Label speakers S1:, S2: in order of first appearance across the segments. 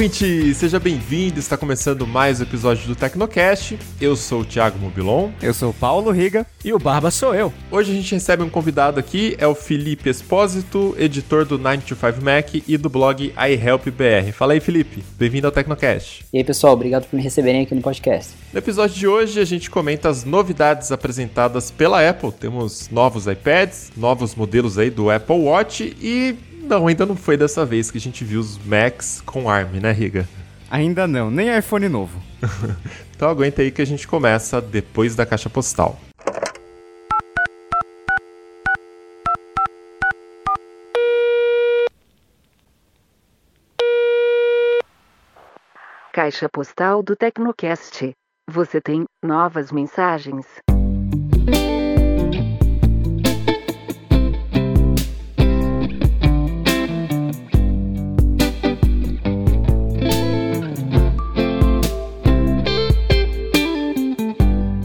S1: Ouvinte, seja bem-vindo. Está começando mais um episódio do Tecnocast. Eu sou o Thiago Mobilon.
S2: Eu sou o Paulo Riga.
S3: E o Barba sou eu.
S1: Hoje a gente recebe um convidado aqui, é o Felipe Espósito, editor do 925 Mac e do blog iHelpBR. Fala aí, Felipe. Bem-vindo ao Tecnocast.
S4: E aí, pessoal, obrigado por me receberem aqui no podcast.
S1: No episódio de hoje a gente comenta as novidades apresentadas pela Apple. Temos novos iPads, novos modelos aí do Apple Watch e não, ainda não foi dessa vez que a gente viu os Macs com ARM, né, Riga?
S2: Ainda não, nem iPhone novo.
S1: então aguenta aí que a gente começa depois da caixa postal.
S5: Caixa postal do Tecnocast. Você tem novas mensagens.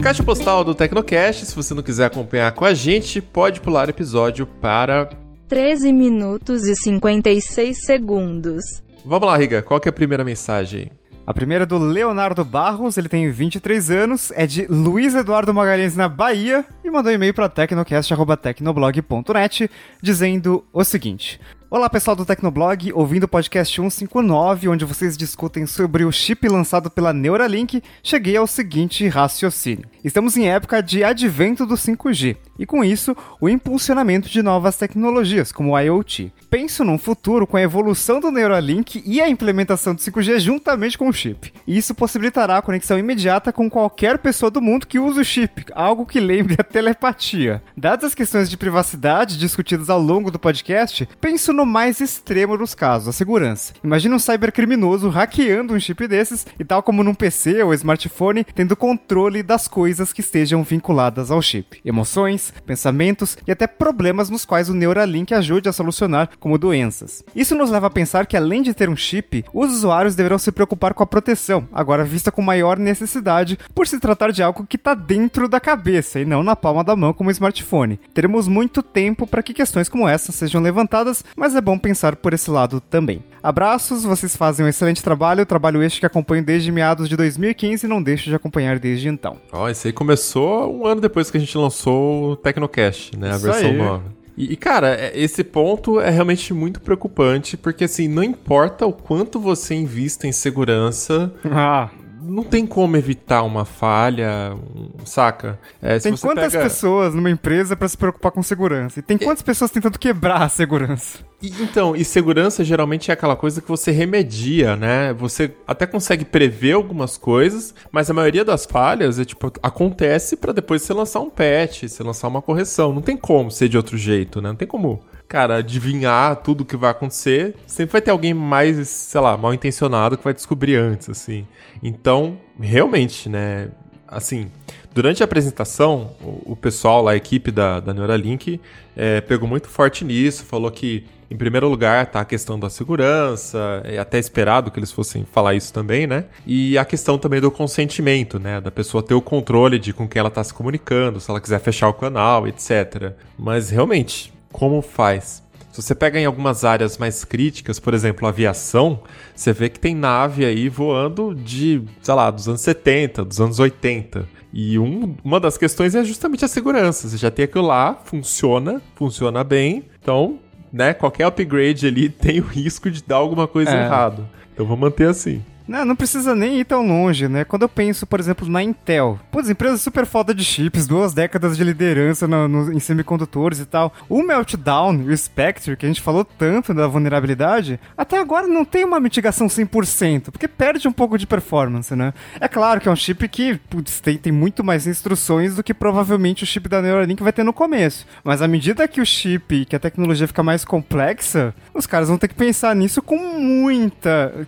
S1: Caixa postal do Tecnocast, se você não quiser acompanhar com a gente, pode pular o episódio para
S6: 13 minutos e 56 segundos.
S1: Vamos lá, Riga, qual que é a primeira mensagem?
S2: A primeira é do Leonardo Barros, ele tem 23 anos, é de Luiz Eduardo Magalhães, na Bahia, e mandou um e-mail para tecnocast.tecnoblog.net dizendo o seguinte: Olá pessoal do Tecnoblog, ouvindo o podcast 159, onde vocês discutem sobre o chip lançado pela Neuralink, cheguei ao seguinte raciocínio. Estamos em época de advento do 5G, e com isso, o impulsionamento de novas tecnologias, como o IoT. Penso num futuro com a evolução do Neuralink e a implementação do 5G juntamente com o chip. Isso possibilitará a conexão imediata com qualquer pessoa do mundo que use o chip, algo que lembre a telepatia. Dadas as questões de privacidade discutidas ao longo do podcast, penso no mais extremo dos casos, a segurança. Imagina um cybercriminoso hackeando um chip desses e tal como num PC ou smartphone, tendo controle das coisas que estejam vinculadas ao chip. Emoções, pensamentos e até problemas nos quais o Neuralink ajude a solucionar, como doenças. Isso nos leva a pensar que além de ter um chip, os usuários deverão se preocupar com a proteção, agora vista com maior necessidade, por se tratar de algo que está dentro da cabeça e não na palma da mão como um smartphone. Teremos muito tempo para que questões como essa sejam levantadas, mas mas é bom pensar por esse lado também. Abraços, vocês fazem um excelente trabalho, trabalho este que acompanho desde meados de 2015 e não deixo de acompanhar desde então.
S1: Ó, oh, esse aí começou um ano depois que a gente lançou o Tecnocast, né, a Isso versão aí. nova. E, cara, é, esse ponto é realmente muito preocupante, porque assim, não importa o quanto você invista em segurança, ah não tem como evitar uma falha, saca?
S2: É, tem quantas pega... pessoas numa empresa para se preocupar com segurança? E tem quantas e... pessoas tentando quebrar a segurança?
S1: E, então, e segurança geralmente é aquela coisa que você remedia, né? Você até consegue prever algumas coisas, mas a maioria das falhas é tipo acontece para depois você lançar um patch, você lançar uma correção. Não tem como ser de outro jeito, né? Não tem como cara, adivinhar tudo o que vai acontecer, sempre vai ter alguém mais, sei lá, mal intencionado que vai descobrir antes, assim. Então, realmente, né, assim, durante a apresentação, o, o pessoal lá, a equipe da, da Neuralink, é, pegou muito forte nisso, falou que, em primeiro lugar, tá a questão da segurança, é até esperado que eles fossem falar isso também, né? E a questão também do consentimento, né? Da pessoa ter o controle de com quem ela tá se comunicando, se ela quiser fechar o canal, etc. Mas, realmente, como faz. Se você pega em algumas áreas mais críticas, por exemplo, aviação, você vê que tem nave aí voando de, sei lá, dos anos 70, dos anos 80. E um, uma das questões é justamente a segurança. Você já tem aquilo lá, funciona, funciona bem. Então, né, qualquer upgrade ali tem o risco de dar alguma coisa é. errado. Então vou manter assim.
S2: Não, não precisa nem ir tão longe, né? Quando eu penso, por exemplo, na Intel, putz, empresa super foda de chips, duas décadas de liderança no, no, em semicondutores e tal. O Meltdown o Spectre, que a gente falou tanto da vulnerabilidade, até agora não tem uma mitigação 100%, porque perde um pouco de performance, né? É claro que é um chip que, putz, tem, tem muito mais instruções do que provavelmente o chip da Neuralink vai ter no começo. Mas à medida que o chip, que a tecnologia fica mais complexa, os caras vão ter que pensar nisso com muita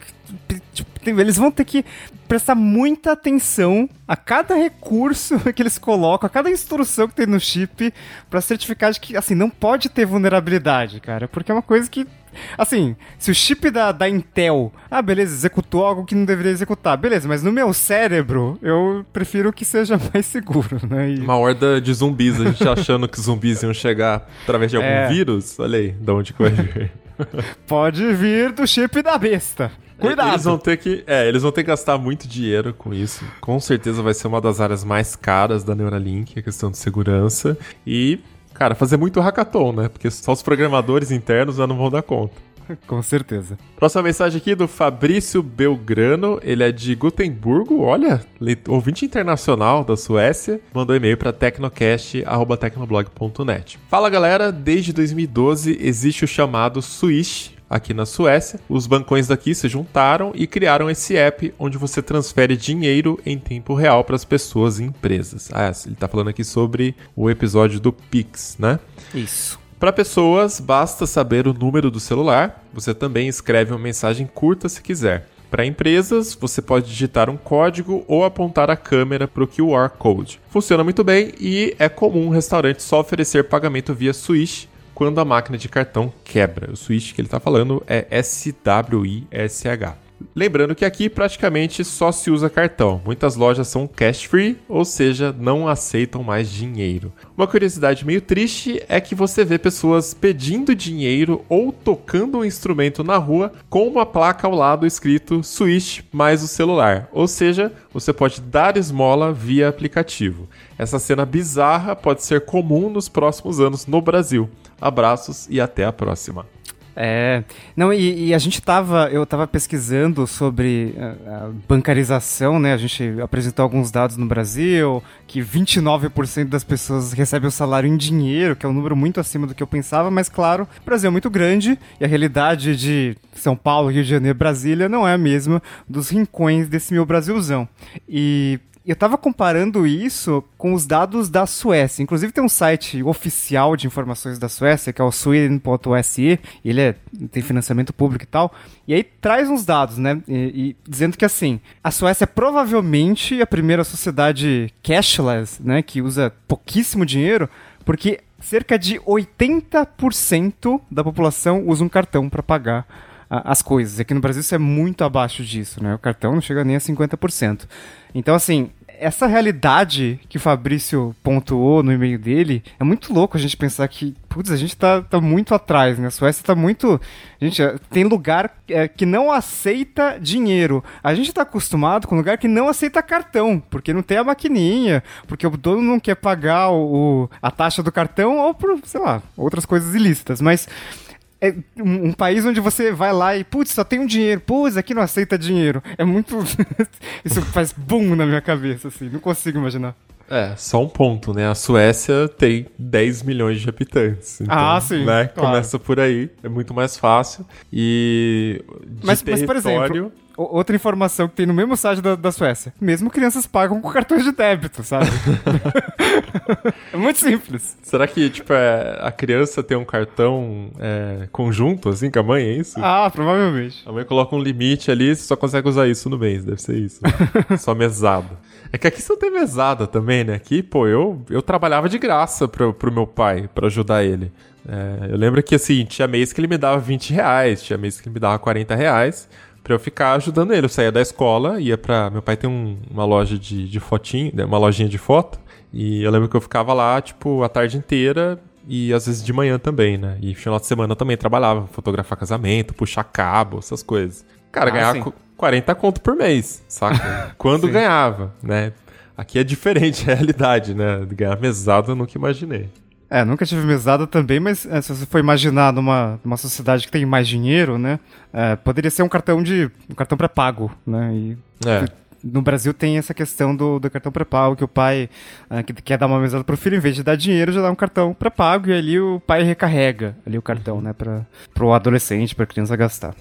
S2: eles vão ter que prestar muita atenção a cada recurso que eles colocam, a cada instrução que tem no chip, pra certificar de que, assim, não pode ter vulnerabilidade, cara. Porque é uma coisa que. Assim, se o chip da, da Intel, ah, beleza, executou algo que não deveria executar, beleza, mas no meu cérebro, eu prefiro que seja mais seguro, né? E-
S1: Uma horda de zumbis, a gente achando que zumbis iam chegar através de algum
S2: É.
S1: vírus. Olha aí, de onde que vai vir.
S2: Pode vir do chip da besta. Cuidado!
S1: Eles vão ter que, é, eles vão ter que gastar muito dinheiro com isso. Com certeza vai ser uma das áreas mais caras da Neuralink, a questão de segurança. E, cara, fazer muito hackathon, né? Porque só os programadores internos já não vão dar conta.
S2: Com certeza.
S1: Próxima mensagem aqui do Fabrício Belgrano, ele é de Gutemburgo, olha, ouvinte internacional da Suécia, mandou e-mail para tecnocast@tecnoblog.net. Fala galera, desde 2012 existe o chamado Swish aqui na Suécia. Os bancões daqui se juntaram e criaram esse app onde você transfere dinheiro em tempo real para as pessoas e empresas. Ah, ele tá falando aqui sobre o episódio do Pix, né?
S2: Isso.
S1: Para pessoas, basta saber o número do celular. Você também escreve uma mensagem curta se quiser. Para empresas, você pode digitar um código ou apontar a câmera para o QR Code. Funciona muito bem e é comum um restaurante só oferecer pagamento via Swish quando a máquina de cartão quebra. O Swish que ele está falando é S-W-I-S-H. Lembrando que aqui praticamente só se usa cartão. Muitas lojas são cash free, ou seja, não aceitam mais dinheiro. Uma curiosidade meio triste é que você vê pessoas pedindo dinheiro ou tocando um instrumento na rua com uma placa ao lado escrito Swish mais o celular. Ou seja, você pode dar esmola via aplicativo. Essa cena bizarra pode ser comum nos próximos anos no Brasil. Abraços e até a próxima.
S2: É, não, e, e a gente tava, eu tava pesquisando sobre a, a bancarização, né? A gente apresentou alguns dados no Brasil, que 29% das pessoas recebem o salário em dinheiro, que é um número muito acima do que eu pensava, mas claro, o Brasil é muito grande e a realidade de São Paulo, Rio de Janeiro, Brasília não é a mesma dos rincões desse meu Brasilzão. E eu tava comparando isso com os dados da Suécia. Inclusive tem um site oficial de informações da Suécia, que é o sweden.se. Ele é, tem financiamento público e tal. E aí traz uns dados, né? E, e dizendo que assim, a Suécia é provavelmente a primeira sociedade cashless, né? Que usa pouquíssimo dinheiro, porque cerca de 80% da população usa um cartão para pagar as coisas. Aqui no Brasil isso é muito abaixo disso, né? O cartão não chega nem a 50%. Então, assim, essa realidade que o Fabrício pontuou no e-mail dele, é muito louco a gente pensar que, putz, a gente tá, tá muito atrás, né? A Suécia tá muito. Gente, tem lugar é, que não aceita dinheiro. A gente tá acostumado com lugar que não aceita cartão, porque não tem a maquininha, porque o dono não quer pagar o- a taxa do cartão ou por, sei lá, outras coisas ilícitas. Mas é um, país onde você vai lá e, putz, só tem um dinheiro, putz, aqui não aceita dinheiro. É muito. Isso faz boom na minha cabeça, assim, não consigo imaginar.
S1: É, só um ponto, né? A Suécia tem 10 milhões de habitantes. Então,
S2: Ah, sim,
S1: Né?
S2: claro.
S1: Começa por aí, é muito mais fácil. E. de
S2: Mas, mas, por
S1: território-
S2: exemplo, outra informação que tem no mesmo site da, da Suécia: mesmo crianças pagam com cartões de débito, sabe? é muito simples.
S1: Será que, tipo, é, a criança tem um cartão é, conjunto, assim, com a mãe, é isso?
S2: Ah, provavelmente.
S1: A mãe coloca um limite ali, você só consegue usar isso no mês, deve ser isso. só mesada. É que aqui você não tem mesada também, né? Aqui, pô, eu, eu trabalhava de graça pro, pro meu pai, pra ajudar ele. É, eu lembro que, assim, tinha mês que ele me dava 20 reais, tinha mês que ele me dava 40 reais pra eu ficar ajudando ele. Eu saía da escola, ia pra... Meu pai tem um- uma loja de, de fotinho, né, uma lojinha de foto, e eu lembro que eu ficava lá, tipo, a tarde inteira e às vezes de manhã também, né? E final de semana eu também trabalhava, fotografar casamento, puxar cabo, essas coisas. Cara,
S2: Ah,
S1: ganhava
S2: sim.
S1: qu- 40 conto por mês, saca? Quando ganhava, né? Aqui é diferente a realidade, né? Ganhar mesada eu nunca imaginei.
S2: É, nunca tive mesada também, mas é, se você for imaginar numa, numa sociedade que tem mais dinheiro, né? é, poderia ser um cartão de. um cartão pré-pago, né? E
S1: É.
S2: no Brasil tem essa questão do, do cartão pré-pago, que o pai ah, que quer dar uma mesada pro filho, em vez de dar dinheiro, já dá um cartão pré-pago e ali o pai recarrega ali o cartão, né, para pro adolescente, pra criança gastar.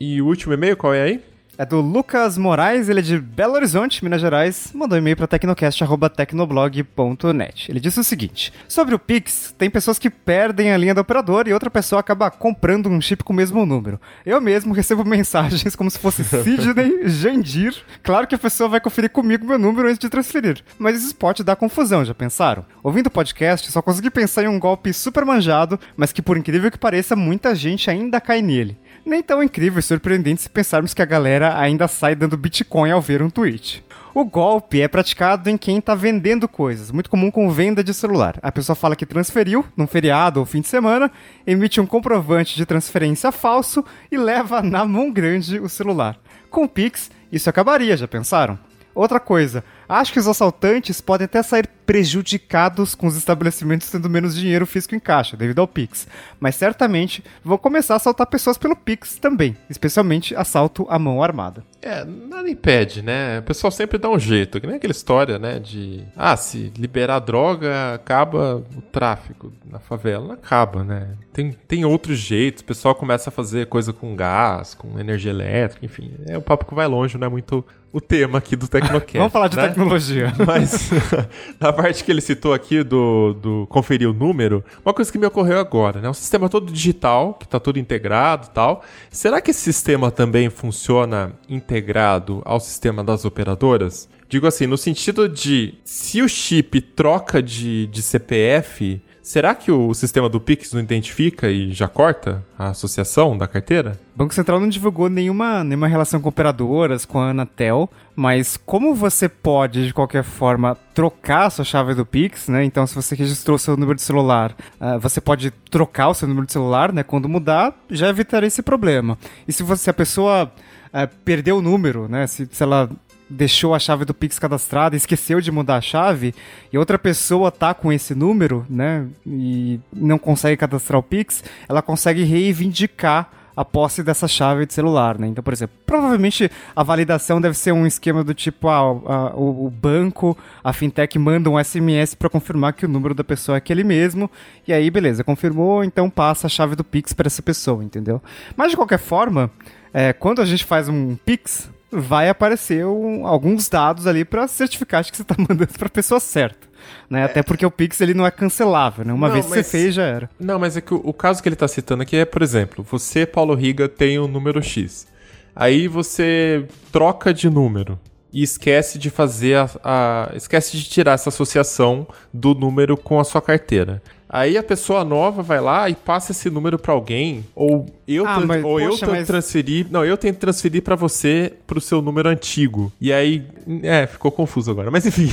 S1: E o último e-mail, qual é aí?
S2: É do Lucas Moraes, ele é de Belo Horizonte, Minas Gerais, mandou um e-mail para tecnocast.tecnoblog.net. Ele disse o seguinte: Sobre o Pix, tem pessoas que perdem a linha do operador e outra pessoa acaba comprando um chip com o mesmo número. Eu mesmo recebo mensagens como se fosse Sidney Jandir. Claro que a pessoa vai conferir comigo meu número antes de transferir, mas isso pode dar confusão, já pensaram? Ouvindo o podcast, só consegui pensar em um golpe super manjado, mas que por incrível que pareça, muita gente ainda cai nele. Nem tão incrível e surpreendente se pensarmos que a galera ainda sai dando Bitcoin ao ver um tweet. O golpe é praticado em quem está vendendo coisas, muito comum com venda de celular. A pessoa fala que transferiu num feriado ou fim de semana, emite um comprovante de transferência falso e leva na mão grande o celular. Com o Pix, isso acabaria, já pensaram? Outra coisa, acho que os assaltantes podem até sair prejudicados com os estabelecimentos tendo menos dinheiro físico em caixa, devido ao Pix. Mas certamente vão começar a assaltar pessoas pelo Pix também, especialmente assalto à mão armada.
S1: É, nada impede, né? O pessoal sempre dá um jeito, que nem aquela história, né? De, ah, se liberar droga, acaba o tráfico na favela. Não acaba, né? Tem, tem outros jeitos, o pessoal começa a fazer coisa com gás, com energia elétrica, enfim. É um papo que vai longe, não é muito o tema aqui do Tecnocast.
S2: Vamos falar de
S1: né?
S2: Tecnologia.
S1: Mas na parte que ele citou aqui do, do conferir o número, uma coisa que me ocorreu agora, né? Um sistema todo digital, que está tudo integrado tal. Será que esse sistema também funciona integrado ao sistema das operadoras? Digo assim, no sentido de se o chip troca de, de CPF, Será que o sistema do Pix não identifica e já corta a associação da carteira?
S2: O Banco Central não divulgou nenhuma, nenhuma relação com operadoras, com a Anatel, mas como você pode, de qualquer forma, trocar a sua chave do Pix, né? Então, se você registrou seu número de celular, uh, você pode trocar o seu número de celular, né? Quando mudar, já evitaria esse problema. E se, você, a pessoa uh, perdeu o número, né? Se, se ela deixou a chave do Pix cadastrada, esqueceu de mudar a chave, e outra pessoa tá com esse número, né, e não consegue cadastrar o Pix, ela consegue reivindicar a posse dessa chave de celular, né? Então, por exemplo, provavelmente a validação deve ser um esquema do tipo, ah, a, o, o, banco, a fintech manda um SMS para confirmar que o número da pessoa é aquele mesmo, e aí, beleza, confirmou, então passa a chave do Pix para essa pessoa, entendeu? Mas de qualquer forma, é, quando a gente faz um Pix, vai aparecer um, alguns dados ali para certificar que você está mandando para a pessoa certa. Né? É. Até porque o Pix ele não é cancelável, né? Uma não, vez que mas... você fez, já era.
S1: Não, mas é que o, o caso que ele está citando aqui é, por exemplo, você, Paulo Riga, tem o um número X. Aí você troca de número e esquece de fazer a, a, esquece de tirar essa associação do número com a sua carteira. Aí a pessoa nova vai lá e passa esse número para alguém, ou eu, ah, mas, ou poxa, eu mas... transferir, não, eu tento transferir para você pro seu número antigo. E aí, é, ficou confuso agora, mas enfim.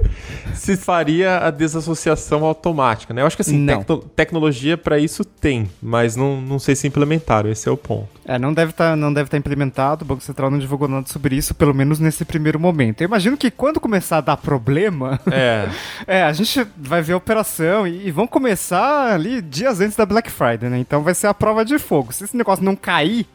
S1: se faria a desassociação automática, né? Eu acho que assim, tecno tecnologia para isso tem, mas não, não sei se implementaram, esse é o ponto.
S2: É, não deve tá, estar tá implementado, o Banco Central não divulgou nada sobre isso, pelo menos nesse primeiro momento. Eu imagino que quando começar a dar problema,
S1: é,
S2: é a gente vai ver a operação e, e vão começar ali dias antes da Black Friday, né? Então vai ser a prova de fogo. Se esse negócio não cair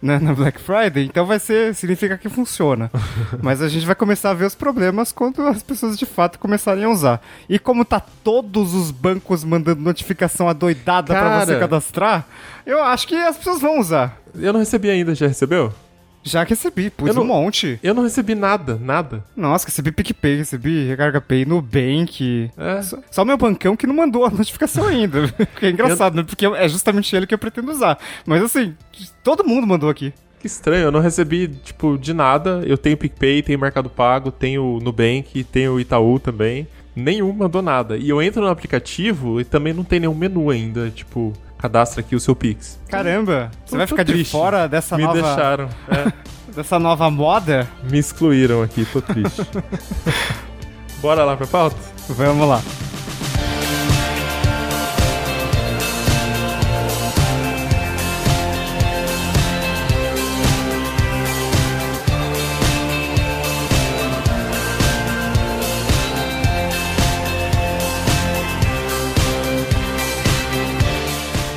S2: né, na Black Friday, então vai ser, significa que funciona. Mas a gente vai começar a ver os problemas quando as pessoas de fato começarem a usar. E como tá todos os bancos mandando notificação adoidada para você cadastrar, eu acho que as pessoas vão usar.
S1: Eu não recebi ainda, já recebeu?
S2: Já recebi, pus não, um monte.
S1: Eu não recebi nada, nada.
S2: Nossa, recebi PicPay, recebi Recarga Pay, Nubank. É. Só, só meu bancão que não mandou a notificação ainda. é engraçado, eu... né? Porque é justamente ele que eu pretendo usar. Mas assim, todo mundo mandou aqui.
S1: Que estranho, eu não recebi, tipo, de nada. Eu tenho PicPay, tenho Mercado Pago, tenho Nubank, tenho Itaú também. Nenhum mandou nada. E eu entro no aplicativo e também não tem nenhum menu ainda, tipo, cadastra aqui o seu Pix.
S2: Caramba, você vai ficar triste. de fora dessa
S1: Me
S2: nova...
S1: Me deixaram, é.
S2: dessa nova moda?
S1: Me excluíram aqui, tô triste. Bora lá pra pauta?
S2: Vamos lá.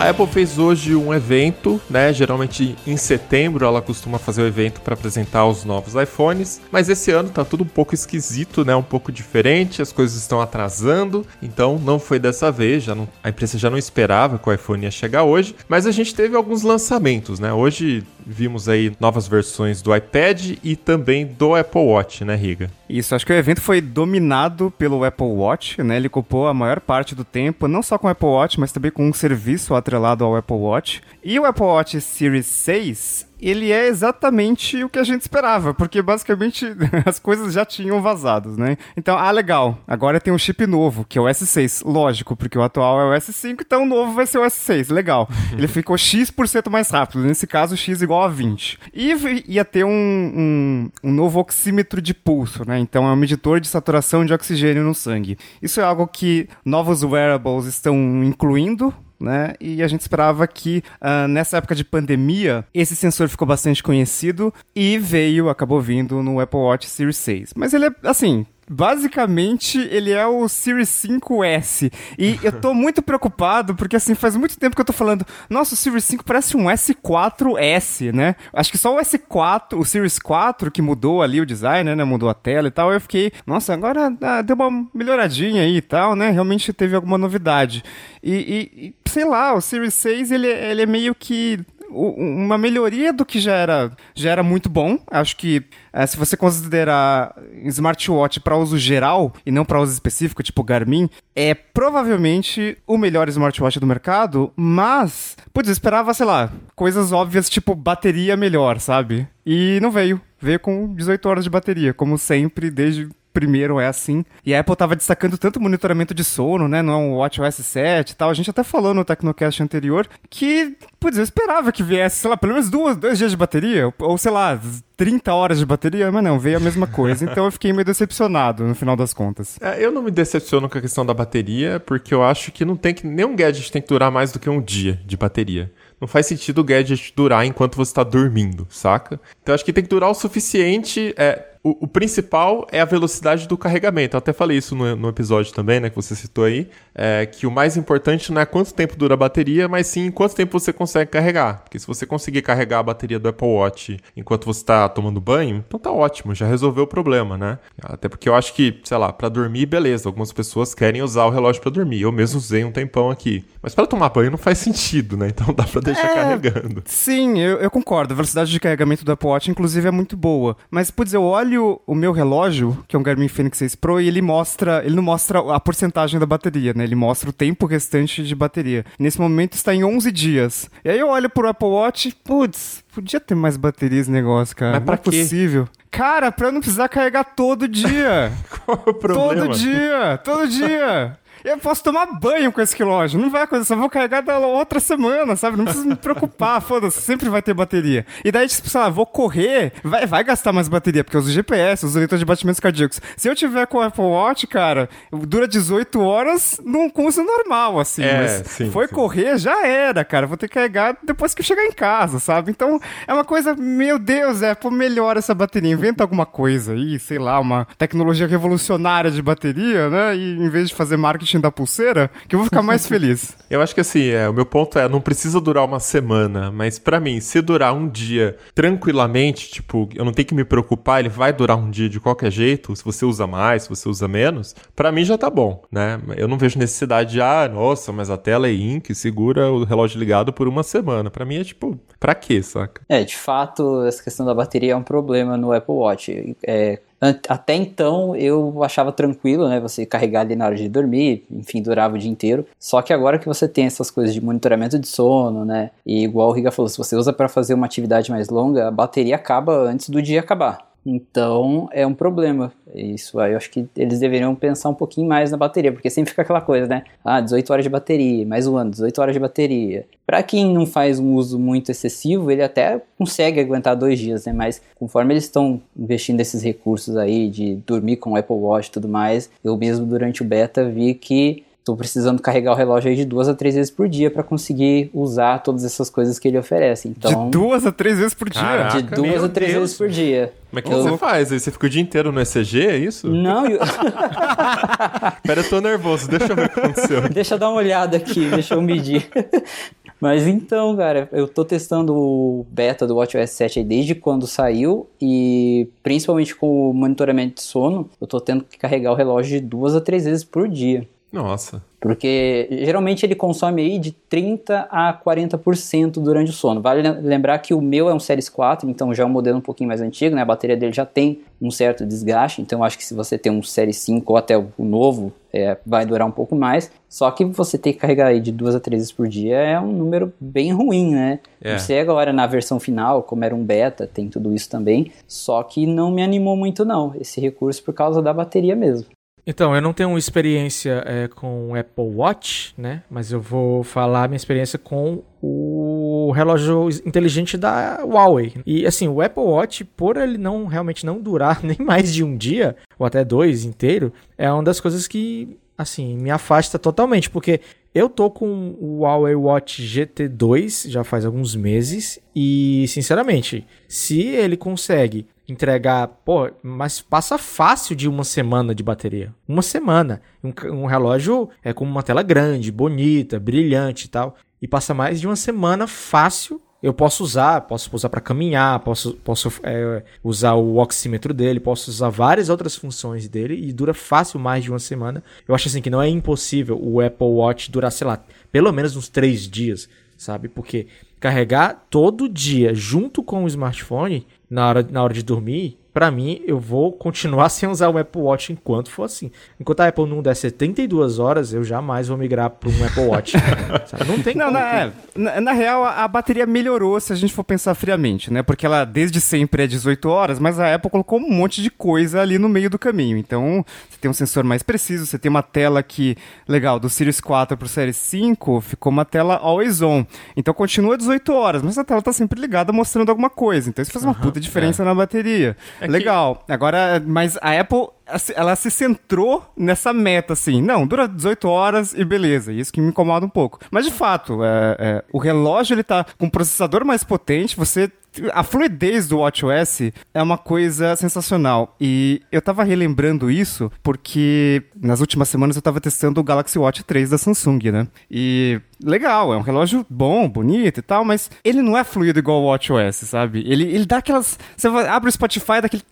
S1: A Apple fez hoje um evento, né? Geralmente em setembro ela costuma fazer o evento para apresentar os novos iPhones, mas esse ano tá tudo um pouco esquisito, né? Um pouco diferente, as coisas estão atrasando, então não foi dessa vez, já não, a imprensa já não esperava que o iPhone ia chegar hoje, mas a gente teve alguns lançamentos, né? Hoje vimos aí novas versões do iPad e também do Apple Watch, né, Riga?
S2: Isso, acho que o evento foi dominado pelo Apple Watch, né? Ele ocupou a maior parte do tempo, não só com o Apple Watch, mas também com um serviço atrelado ao Apple Watch. E o Apple Watch Series 6, ele é exatamente o que a gente esperava, porque basicamente as coisas já tinham vazado, né? Então, ah, legal, agora tem um chip novo, que é o S6, lógico, porque o atual é o S5, então o novo vai ser o S6, legal. Ele ficou X% mais rápido, nesse caso X igual a 20. E ia ter um, um, um novo oxímetro de pulso, né? Então é um medidor de saturação de oxigênio no sangue. Isso é algo que novos wearables estão incluindo né? E a gente esperava que uh, nessa época de pandemia esse sensor ficou bastante conhecido e veio, acabou vindo no Apple Watch Series 6. Mas ele é assim, Basicamente, ele é o Series 5S. E eu tô muito preocupado, porque assim, faz muito tempo que eu tô falando, nossa, o Series 5 parece um S4S, né? Acho que só o S4, o Series 4 que mudou ali o design, né? Mudou a tela e tal. Eu fiquei, nossa, agora ah, deu uma melhoradinha aí e tal, né? Realmente teve alguma novidade. E, e, e sei lá, o Series 6 ele, ele é meio que uma melhoria do que já era, já era muito bom. Acho que é, se você considerar smartwatch para uso geral e não para uso específico, tipo Garmin, é provavelmente o melhor smartwatch do mercado, mas, putz, eu esperava, sei lá, coisas óbvias tipo bateria melhor, sabe? E não veio. Veio com 18 horas de bateria, como sempre, desde primeiro é assim. E a Apple tava destacando tanto monitoramento de sono, né, no WatchOS 7 e tal. A gente até falou no Tecnocast anterior que, putz, eu esperava que viesse, sei lá, pelo menos duas, dois dias de bateria, ou sei lá, 30 horas de bateria, mas não, veio a mesma coisa. Então eu fiquei meio decepcionado no final das contas.
S1: É, eu não me decepciono com a questão da bateria, porque eu acho que não tem que. Nenhum gadget tem que durar mais do que um dia de bateria. Não faz sentido o gadget durar enquanto você está dormindo, saca? Então acho que tem que durar o suficiente. É, o, o, principal é a velocidade do carregamento. Eu até falei isso no, no episódio também, né, que você citou aí, é, que o mais importante não é quanto tempo dura a bateria, mas sim quanto tempo você consegue carregar. Porque se você conseguir carregar a bateria do Apple Watch enquanto você está tomando banho, então tá ótimo, já resolveu o problema, né? Até porque eu acho que, sei lá, para dormir, beleza, algumas pessoas querem usar o relógio para dormir. Eu mesmo usei um tempão aqui. Mas para tomar banho não faz sentido, né? Então dá para deixar é, carregando.
S2: Sim, eu, eu concordo. A velocidade de carregamento do Apple Watch, inclusive, é muito boa. Mas, putz, eu olho olho o meu relógio, que é um Garmin Fenix 6 Pro, e ele mostra, ele não mostra a porcentagem da bateria, né? Ele mostra o tempo restante de bateria. Nesse momento está em 11 dias. E aí eu olho pro Apple Watch, putz, podia ter mais bateria esse negócio, cara. Mas pra não é quê? possível. Cara, pra eu não precisar carregar todo dia.
S1: Qual é o problema?
S2: Todo dia, todo dia. Eu posso tomar banho com esse relógio. Não vai acontecer, só vou carregar da outra semana, sabe? Não preciso me preocupar, foda-se, sempre vai ter bateria. E daí, tipo, sei lá, vou correr, vai, vai gastar mais bateria, porque eu uso GPS, uso leitor de batimentos cardíacos. Se eu tiver com o Apple Watch, cara, dura 18 horas num curso normal, assim. É, mas sim, foi sim. correr, já era, cara. Vou ter que carregar depois que chegar em casa, sabe? Então, é uma coisa, meu Deus, Apple, melhora essa bateria. Inventa alguma coisa aí, sei lá, uma tecnologia revolucionária de bateria, né? E em vez de fazer marketing da pulseira, que eu vou ficar mais feliz.
S1: Eu acho que assim, é, o meu ponto é, não precisa durar uma semana, mas para mim, se durar um dia tranquilamente, tipo, eu não tenho que me preocupar, ele vai durar um dia de qualquer jeito, se você usa mais, se você usa menos, para mim já tá bom, né? Eu não vejo necessidade de, ah, nossa, mas a tela é ink, segura o relógio ligado por uma semana. Para mim é tipo, pra quê, saca?
S4: É, de fato, essa questão da bateria é um problema no Apple Watch. É, até então eu achava tranquilo, né? Você carregar ali na hora de dormir, enfim, durava o dia inteiro. Só que agora que você tem essas coisas de monitoramento de sono, né? E igual o Riga falou, se você usa para fazer uma atividade mais longa, a bateria acaba antes do dia acabar. Então é um problema. Isso aí eu acho que eles deveriam pensar um pouquinho mais na bateria, porque sempre fica aquela coisa, né? Ah, 18 horas de bateria, mais um ano, 18 horas de bateria. Para quem não faz um uso muito excessivo, ele até consegue aguentar dois dias, né? Mas conforme eles estão investindo esses recursos aí de dormir com o Apple Watch e tudo mais, eu mesmo durante o beta vi que Estou precisando carregar o relógio aí de duas a três vezes por dia para conseguir usar todas essas coisas que ele oferece. Então,
S2: de duas a três vezes por dia?
S4: Caraca, de duas a três Deus. vezes por dia.
S1: Mas o que, eu... você faz? Você fica o dia inteiro no ECG, é isso?
S4: Não, eu...
S1: Pera, eu tô nervoso, deixa eu ver o que aconteceu.
S4: Deixa eu dar uma olhada aqui, deixa eu medir. Mas então, cara, eu tô testando o beta do WatchOS 7 aí desde quando saiu e principalmente com o monitoramento de sono, eu tô tendo que carregar o relógio de duas a três vezes por dia.
S1: Nossa.
S4: Porque geralmente ele consome aí de 30 a 40% durante o sono. Vale lembrar que o meu é um Series 4, então já é um modelo um pouquinho mais antigo, né? A bateria dele já tem um certo desgaste, então acho que se você tem um Series 5 ou até o novo, é, vai durar um pouco mais. Só que você ter que carregar aí de duas a três vezes por dia é um número bem ruim, né?
S1: É.
S4: Não sei agora na versão final, como era um beta, tem tudo isso também. Só que não me animou muito não, esse recurso por causa da bateria mesmo.
S3: Então, eu não tenho experiência é, com o Apple Watch, né? Mas eu vou falar minha experiência com o relógio inteligente da Huawei. E assim, o Apple Watch, por ele não realmente não durar nem mais de um dia, ou até dois inteiro, é uma das coisas que, assim, me afasta totalmente, porque eu tô com o Huawei Watch GT2 já faz alguns meses e, sinceramente, se ele consegue entregar, pô, mas passa fácil de uma semana de bateria. Uma semana. Um, um relógio é com uma tela grande, bonita, brilhante e tal. E passa mais de uma semana fácil. Eu posso usar, posso usar para caminhar, posso, posso é, usar o oxímetro dele, posso usar várias outras funções dele e dura fácil mais de uma semana. Eu acho assim que não é impossível o Apple Watch durar, sei lá, pelo menos uns três dias, sabe? Porque carregar todo dia junto com o smartphone na hora, na hora de dormir, para mim, eu vou continuar sem usar o Apple Watch enquanto for assim. Enquanto a Apple não der 72 horas, eu jamais vou migrar para um Apple Watch. não tem
S2: não,
S3: como.
S2: Na, na, na, real, a bateria melhorou se a gente for pensar friamente, né? Porque ela desde sempre é 18 horas, mas a Apple colocou um monte de coisa ali no meio do caminho. Então, você tem um sensor mais preciso, você tem uma tela que, legal, do Series 4 pro Series 5, ficou uma tela always on. Então continua 18 horas, mas a tela tá sempre ligada mostrando alguma coisa. Então isso faz uma uhum, puta diferença é. na bateria. É Legal. Que... Agora, mas a Apple ela se centrou nessa meta, assim. Não, dura 18 horas e beleza. Isso que me incomoda um pouco. Mas de fato, é, é, o relógio ele tá com um processador mais potente, você a fluidez do WatchOS é uma coisa sensacional. E eu tava relembrando isso porque nas últimas semanas eu tava testando o Galaxy Watch 3 da Samsung, né? E legal, é um relógio bom, bonito e tal, mas ele não é fluido igual o WatchOS, sabe? Ele, ele dá aquelas. Você abre o Spotify, daquele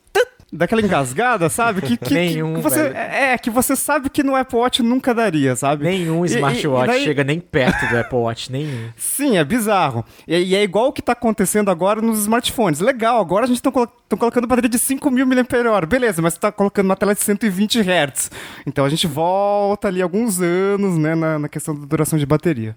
S2: daquela engasgada, sabe? Que, que,
S3: Nenhum,
S2: que você,
S3: velho.
S2: É, que você sabe que no Apple Watch nunca daria, sabe?
S3: Nenhum smartwatch daí... chega nem perto do Apple Watch, nenhum.
S2: Sim, é bizarro. E, e, é igual o que tá acontecendo agora nos smartphones. Legal, agora a gente tá colo colocando bateria de 5.000 mAh. Beleza, mas tá colocando uma tela de 120 Hz. Então a gente volta ali alguns anos, né, na, na questão da duração de bateria.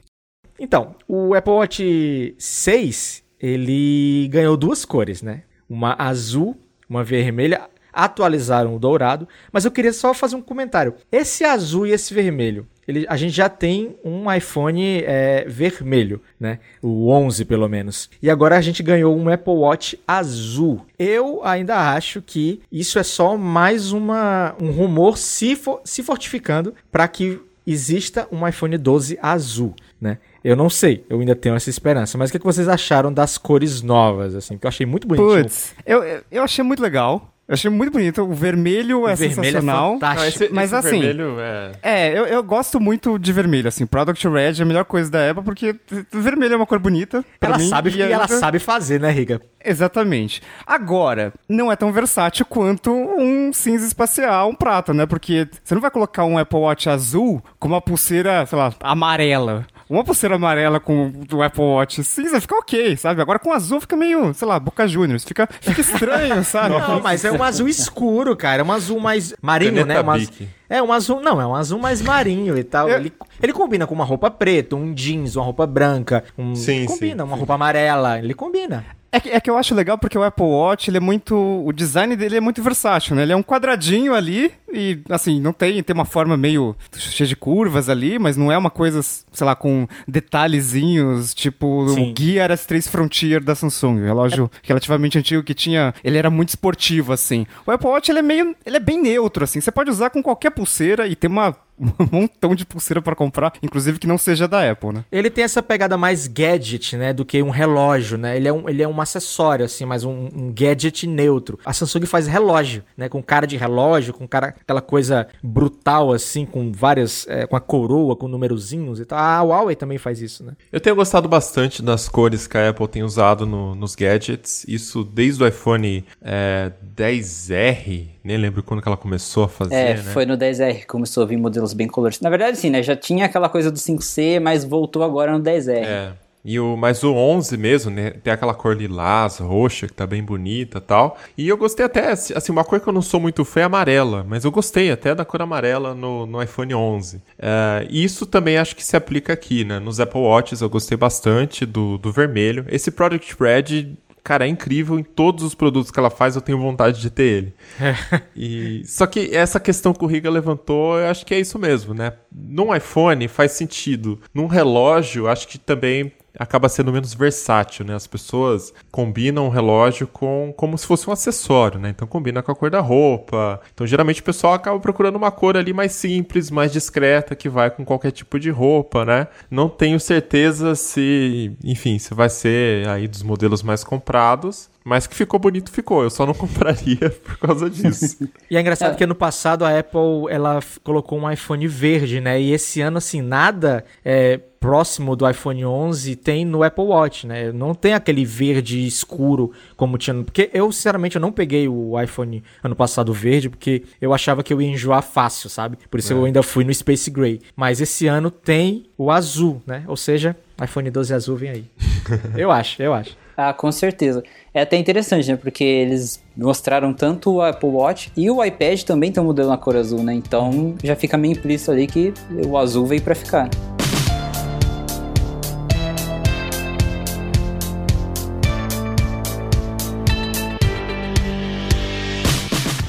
S3: Então, o Apple Watch 6, ele ganhou duas cores, né? Uma azul uma vermelha, atualizaram o dourado, mas eu queria só fazer um comentário. Esse azul e esse vermelho, ele, a gente já tem um iPhone é, vermelho, né? O 11 pelo menos. E agora a gente ganhou um Apple Watch azul. Eu ainda acho que isso é só mais uma, um rumor se, for, se fortificando para que exista um iPhone 12 azul, né? Eu não sei, eu ainda tenho essa esperança. Mas o que, vocês acharam das cores novas, assim? Que eu achei muito bonito.
S2: Putz, eu, eu achei muito legal. Eu achei muito bonito. O vermelho o é vermelho é sensacional. É
S3: fantástico.
S2: Não, esse, mas esse assim. Vermelho é. É, eu, eu gosto muito de vermelho. Assim, Product Red é a melhor coisa da Apple porque vermelho é uma cor bonita.
S3: Ela
S2: mim,
S3: sabe e ela sabe fazer, né, Riga?
S2: Exatamente. Agora, não é tão versátil quanto um cinza espacial, um prata, né? Porque você não vai colocar um Apple Watch azul com uma pulseira, sei lá, amarela. Uma pulseira amarela com o Apple Watch cinza fica ok, sabe? Agora com azul fica meio, sei lá, Boca Juniors. Fica, fica estranho, sabe?
S3: Não, mas é um azul escuro, cara. É um azul mais marinho, né? Um azul... É um azul, não, é um azul mais marinho e tal. Eu... Ele, ele combina com uma roupa preta, um jeans, uma roupa branca. Um...
S1: Sim,
S3: combina,
S1: sim,
S3: uma roupa amarela. Ele combina.
S2: É que, é que eu acho legal porque o Apple Watch, ele é muito. O design dele é muito versátil, né? Ele é um quadradinho ali e, assim, não tem. Tem uma forma meio cheia de curvas ali, mas não é uma coisa, sei lá, com detalhezinhos, tipo Sim. o Gear S3 Frontier da Samsung. Um relógio é. relativamente antigo que tinha. Ele era muito esportivo, assim. O Apple Watch, ele é meio. Ele é bem neutro, assim. Você pode usar com qualquer pulseira e tem uma um montão de pulseira para comprar, inclusive que não seja da Apple, né?
S3: Ele tem essa pegada mais gadget, né, do que um relógio, né? Ele é um, ele é um acessório, assim, mas um, um gadget neutro. A Samsung faz relógio, né, com cara de relógio, com cara, aquela coisa brutal, assim, com várias, é, com a coroa, com numerozinhos e tal. A Huawei também faz isso, né?
S1: Eu tenho gostado bastante das cores que a Apple tem usado no, nos gadgets, isso desde o iPhone é, 10R, Nem lembro quando que ela começou a fazer,
S4: É,
S1: né?
S4: foi no 10R que começou a vir modelos bem coloridos. Na verdade, sim, né? Já tinha aquela coisa do 5C, mas voltou agora no 10R.
S1: É. E o, mas o 11 mesmo, né? Tem aquela cor lilás, roxa, que tá bem bonita e tal. E eu gostei até, assim, uma cor que eu não sou muito fã é amarela, mas eu gostei até da cor amarela no, no iPhone 11. É, e isso também acho que se aplica aqui, né? Nos Apple Watches eu gostei bastante do, do vermelho. Esse Product Red cara, é incrível em todos os produtos que ela faz, eu tenho vontade de ter ele. e, só que essa questão que o Riga levantou, eu acho que é isso mesmo, né? Num iPhone faz sentido. Num relógio, acho que também acaba sendo menos versátil, né? As pessoas combinam o relógio com como se fosse um acessório, né? Então combina com a cor da roupa. Então geralmente o pessoal acaba procurando uma cor ali mais simples, mais discreta, que vai com qualquer tipo de roupa, né? Não tenho certeza se, enfim, se vai ser aí dos modelos mais comprados. Mas que ficou bonito, ficou. Eu só não compraria por causa disso.
S3: E é engraçado
S4: É.
S3: que ano passado a Apple ela colocou um iPhone verde, né? E esse ano, assim, nada é, próximo do iPhone 11 tem no Apple Watch, né? Não tem aquele verde escuro como tinha. Porque eu, sinceramente, eu não peguei o iPhone ano passado verde, porque eu achava que eu ia enjoar fácil, sabe? Por isso eu ainda fui no Space Gray. Mas esse ano tem o azul, né? Ou seja, iPhone 12 azul vem aí. eu acho, eu acho.
S4: Ah, com certeza. É até interessante, né? Porque eles mostraram tanto o Apple Watch e o iPad também um modelo na cor azul, né? Então já fica meio implícito ali que o azul veio pra ficar.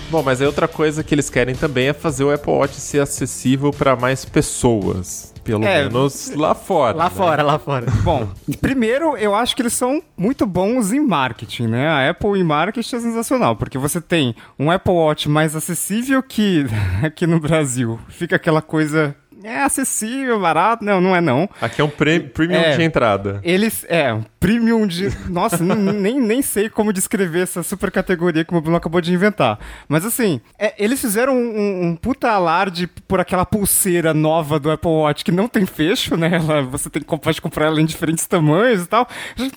S1: Bom, mas aí outra coisa que eles querem também é fazer o Apple Watch ser acessível para mais pessoas. Pelo
S2: É,
S1: menos lá fora.
S3: Lá
S1: né?
S3: fora, lá fora.
S2: Bom, primeiro eu acho que eles são muito bons em marketing, né? A Apple em marketing é sensacional, porque você tem um Apple Watch mais acessível que aqui no Brasil. Fica aquela coisa. É acessível, barato. Não, não é não.
S1: Aqui é um pre- premium
S2: É.
S1: de entrada.
S2: Eles, é, um premium de. Nossa, nem, nem sei como descrever essa super categoria que o Bruno acabou de inventar. Mas assim, é, eles fizeram um, um- um puta alarde por aquela pulseira nova do Apple Watch que não tem fecho, né? Ela, você tem, pode comprar ela em diferentes tamanhos e tal.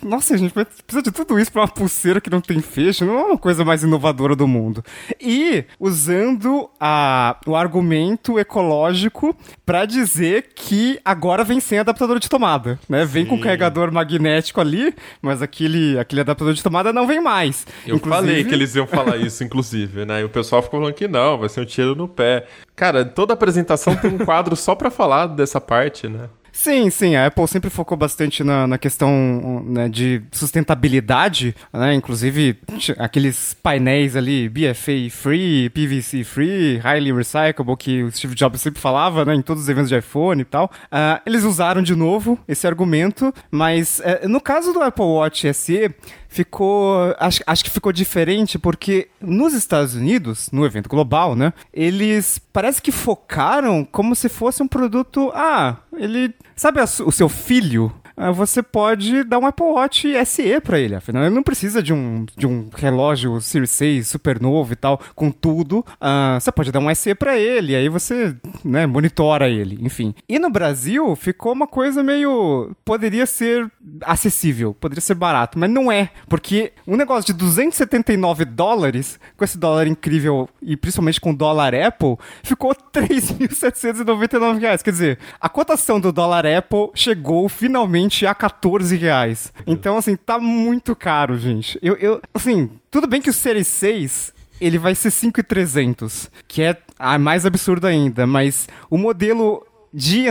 S2: Nossa, a gente precisa de tudo isso pra uma pulseira que não tem fecho. Não é uma coisa mais inovadora do mundo. E usando a, o argumento ecológico pra dizer que agora vem sem adaptador de tomada, né? Vem com carregador magnético ali, mas aquele, aquele adaptador de tomada não vem mais.
S1: Eu
S2: Inclusive-
S1: falei que eles iam falar isso, inclusive, né? E o pessoal ficou falando que não, vai ser um tiro no pé. Cara, toda apresentação tem um quadro só pra falar dessa parte, né?
S2: Sim, sim, a Apple sempre focou bastante na, na questão né, de sustentabilidade, né? Inclusive aqueles painéis ali, BFA free, PVC free, highly recyclable, que o Steve Jobs sempre falava, né? Em todos os eventos de iPhone e tal. Ah, eles usaram de novo esse argumento, mas eh, no caso do Apple Watch SE, ficou. Acho, acho que ficou diferente porque nos Estados Unidos, no evento global, né? Eles parece que focaram como se fosse um produto. Ah, ele. Sabe a o seu filho? Ah, Você pode dar um Apple Watch SE pra ele, afinal ele não precisa de um, de um relógio Series 6 super novo e tal, com tudo. Ah, você pode dar um SE pra ele, aí você né, monitora ele, enfim. E no Brasil ficou uma coisa meio. Poderia ser acessível, poderia ser barato, mas não é, porque um negócio de 279 dólares, com esse dólar incrível e principalmente com o dólar Apple, ficou 3.799 reais. Quer dizer, a cotação do dólar Apple chegou finalmente a 14 reais. Então, assim, tá muito caro, gente. Eu, eu assim, tudo bem que o Series 6 ele vai ser 5,300, que é a mais absurdo ainda, mas o modelo de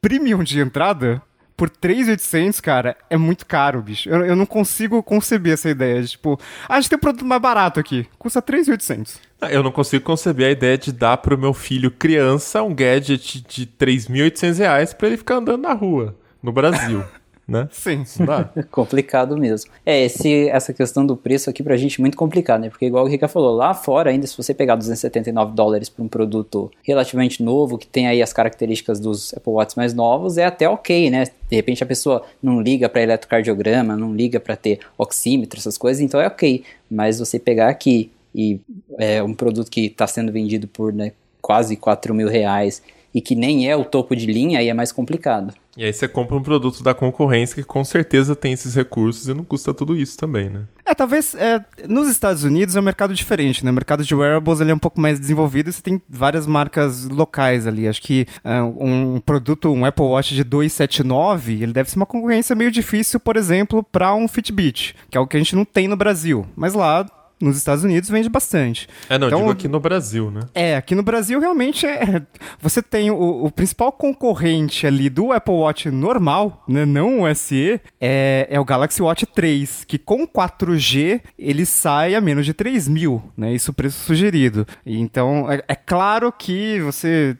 S2: premium de entrada por 3,800, cara, é muito caro, bicho. Eu, eu não consigo conceber essa ideia de, tipo, ah, a gente tem um produto mais barato aqui, custa 3,800.
S1: Ah, Eu não consigo conceber a ideia de dar pro meu filho criança um gadget de 3.800 reais pra ele ficar andando na rua, no Brasil, né?
S2: Sim.
S1: Dá?
S4: complicado mesmo. É, esse, essa questão do preço aqui pra gente é muito complicado, né? Porque igual o Rica falou, lá fora ainda se você pegar 279 dólares por um produto relativamente novo, que tem aí as características dos Apple Watch mais novos, é até ok, né? De repente a pessoa não liga pra eletrocardiograma, não liga pra ter oxímetro, essas coisas, então é ok. Mas você pegar aqui e é um produto que está sendo vendido por né, quase 4 mil reais e que nem é o topo de linha, aí é mais complicado.
S1: E aí você compra um produto da concorrência que com certeza tem esses recursos e não custa tudo isso também, né?
S2: É, talvez é, nos Estados Unidos é um mercado diferente, né? O mercado de wearables ele é um pouco mais desenvolvido e você tem várias marcas locais ali. Acho que é, um produto, um Apple Watch de 279, ele deve ser uma concorrência meio difícil, por exemplo, para um Fitbit, que é algo que a gente não tem no Brasil. Mas lá nos Estados Unidos vende bastante.
S1: É, não,
S2: Então,
S1: digo aqui no Brasil, né?
S2: É, aqui no Brasil realmente é. Você tem o, o principal concorrente ali do Apple Watch normal, né? Não o SE, é, é o Galaxy Watch 3, que com 4G ele sai a menos de 3 mil, né? Isso o preço sugerido. Então, é, é claro que você.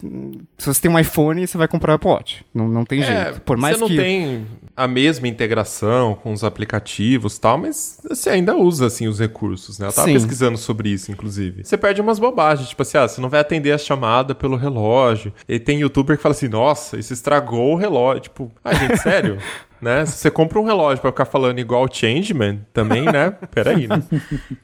S2: Se você tem um iPhone, você vai comprar o Apple Watch. Não, não tem jeito. Por mais
S1: É, você não
S2: que.
S1: tem a mesma integração com os aplicativos e tal, mas você ainda usa, assim, os recursos, né? Eu tava
S2: Sim.
S1: pesquisando sobre isso, inclusive. Você perde umas bobagens, tipo assim, ah, você não vai atender a chamada pelo relógio. E tem youtuber que fala assim, nossa, isso estragou o relógio. Tipo, ah, gente, sério? né? Se você compra um relógio pra ficar falando igual o Changeman, também, né? Peraí, né?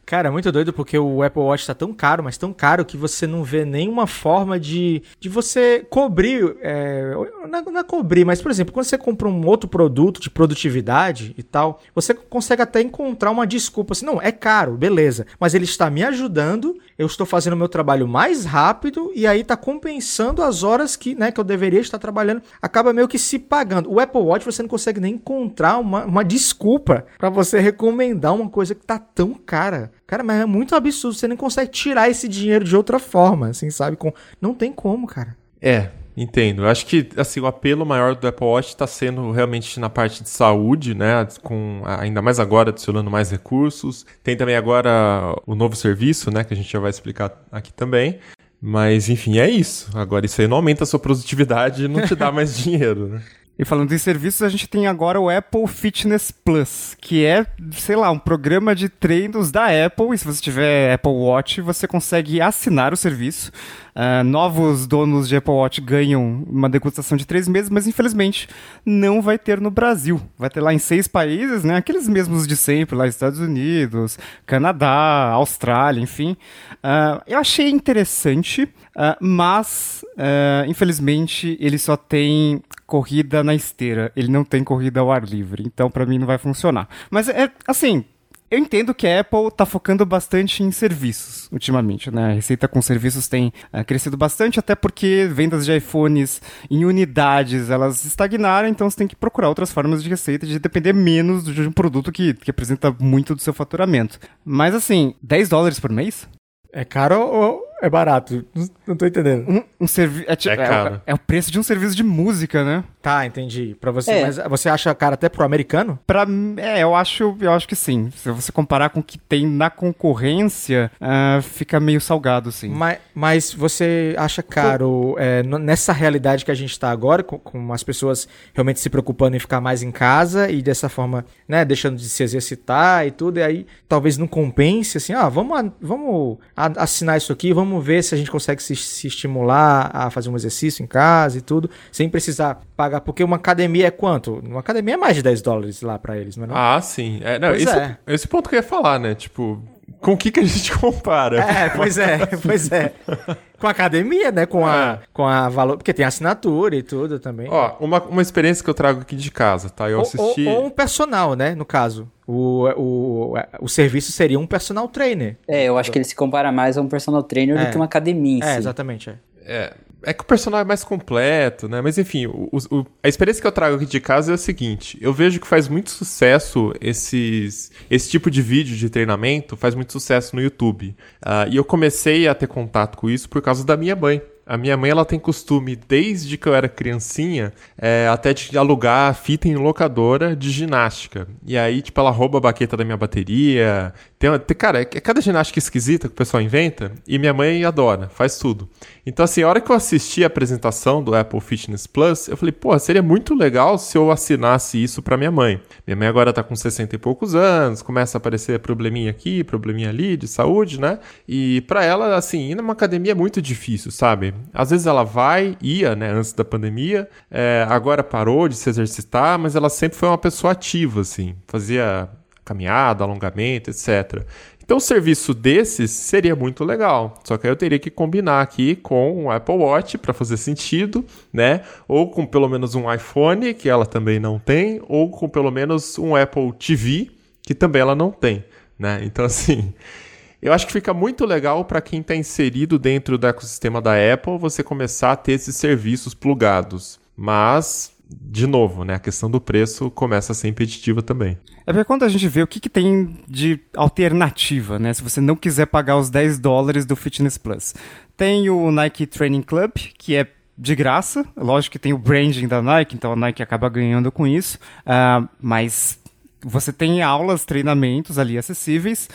S3: Cara, é muito doido porque o Apple Watch tá tão caro, mas tão caro que você não vê nenhuma forma de, de você cobrir. É, não, é- não é cobrir, mas, por exemplo, quando você compra um outro produto de produtividade e tal, você consegue até encontrar uma desculpa assim, não, é caro, beleza, mas ele está me ajudando, eu estou fazendo o meu trabalho mais rápido e aí tá compensando as horas que, né, que eu deveria estar trabalhando, acaba meio que se pagando. O Apple Watch você não consegue nem encontrar uma, uma desculpa para você recomendar uma coisa que tá tão cara. Cara, mas é muito absurdo, você nem consegue tirar esse dinheiro de outra forma, assim, sabe? Com... Não tem como, cara.
S1: É, entendo. Eu acho que assim, o apelo maior do Apple Watch está sendo realmente na parte de saúde, né? Com ainda mais agora adicionando mais recursos. Tem também agora o novo serviço, né? Que a gente já vai explicar aqui também. Mas enfim, é isso. Agora isso aí não aumenta a sua produtividade e não te dá mais dinheiro, né?
S2: E falando em serviços, a gente tem agora o Apple Fitness Plus, que é, sei lá, um programa de treinos da Apple. E se você tiver Apple Watch, você consegue assinar o serviço. Ah, novos donos de Apple Watch ganham uma degustação de três meses, mas infelizmente não vai ter no Brasil. Vai ter lá em seis países, né? Aqueles mesmos de sempre, lá Estados Unidos, Canadá, Austrália, enfim. Ah, eu achei interessante, ah, mas ah, infelizmente ele só tem corrida na esteira. Ele não tem corrida ao ar livre. Então, pra mim, não vai funcionar. Mas é assim. Eu entendo que a Apple tá focando bastante em serviços ultimamente, né? A receita com serviços tem ah, crescido bastante, até porque vendas de iPhones em unidades elas estagnaram, então você tem que procurar outras formas de receita, de depender menos de um produto que, que apresenta muito do seu faturamento. Mas assim, 10 dólares por mês?
S3: É caro ou é barato? Não, tô entendendo.
S2: Um, um servi é, tipo-
S1: É caro.
S2: é o preço de um serviço de música, né?
S3: Tá, entendi. Pra você,
S4: É.
S3: mas você acha caro até pro americano?
S2: Pra, mim, é, eu acho, eu acho que sim. Se você comparar com o que tem na concorrência, ah, fica meio salgado, sim.
S3: Mas, mas você acha caro é, nessa realidade que a gente está agora, com, com as pessoas realmente se preocupando em ficar mais em casa e dessa forma, né, deixando de se exercitar e tudo, e aí talvez não compense, assim, ah, vamos, vamos assinar isso aqui, vamos ver se a gente consegue se, se estimular a fazer um exercício em casa e tudo, sem precisar pagar, porque uma academia é quanto? Uma academia é mais de 10 dólares lá para eles, não é? não?
S1: Ah, sim. É, não, esse,
S3: é.
S1: é. esse ponto que eu ia falar, né? Tipo, com o que, que a gente compara?
S3: É, pois é, pois é. Com a academia, né? Com a, com a valor. Porque tem assinatura e tudo também.
S1: Ó, uma, uma experiência que eu trago aqui de casa, tá? Eu
S3: Ou-
S1: assisti.
S3: Ou, ou um personal, né? No caso. O, o, o serviço seria um personal trainer.
S4: É, eu acho que ele se compara mais a um personal trainer
S3: É.
S4: do que uma academia em
S3: É,
S4: si.
S3: exatamente. É.
S1: É, é que o personal é mais completo, né? Mas enfim, o- o- a experiência que eu trago aqui de casa é a seguinte: eu vejo que faz muito sucesso esses, esse tipo de vídeo de treinamento, faz muito sucesso no YouTube. Ah, e eu comecei a ter contato com isso por causa da minha mãe. A minha mãe ela tem costume, desde que eu era criancinha, é, até de alugar fita em locadora de ginástica. E aí, tipo, ela rouba a baqueta da minha bateria. Tem, uma- tem- cara, é, é cada ginástica esquisita que o pessoal inventa. E minha mãe adora, faz tudo. Então, assim, a hora que eu assisti a apresentação do Apple Fitness Plus, eu falei, pô, seria muito legal se eu assinasse isso pra minha mãe. Minha mãe agora tá com 60 e poucos anos, começa a aparecer probleminha aqui, probleminha ali de saúde, né? E pra ela, assim, ir numa academia é muito difícil, sabe? Às vezes ela vai, ia, né, antes da pandemia, é, agora parou de se exercitar, mas ela sempre foi uma pessoa ativa, assim, fazia caminhada, alongamento, etc. Então, serviço desses seria muito legal. Só que aí eu teria que combinar aqui com o Apple Watch para fazer sentido, né? Ou com pelo menos um iPhone, que ela também não tem, ou com pelo menos um Apple TV, que também ela não tem, né? Então, assim, eu acho que fica muito legal para quem está inserido dentro do ecossistema da Apple você começar a ter esses serviços plugados. Mas de novo, né, a questão do preço começa a ser impeditiva também.
S2: É porque quando a gente vê o que, que tem de alternativa, né, se você não quiser pagar os 10 dólares do Fitness Plus. Tem o Nike Training Club, que é de graça, lógico que tem o branding da Nike, então a Nike acaba ganhando com isso, uh, mas você tem aulas, treinamentos ali acessíveis,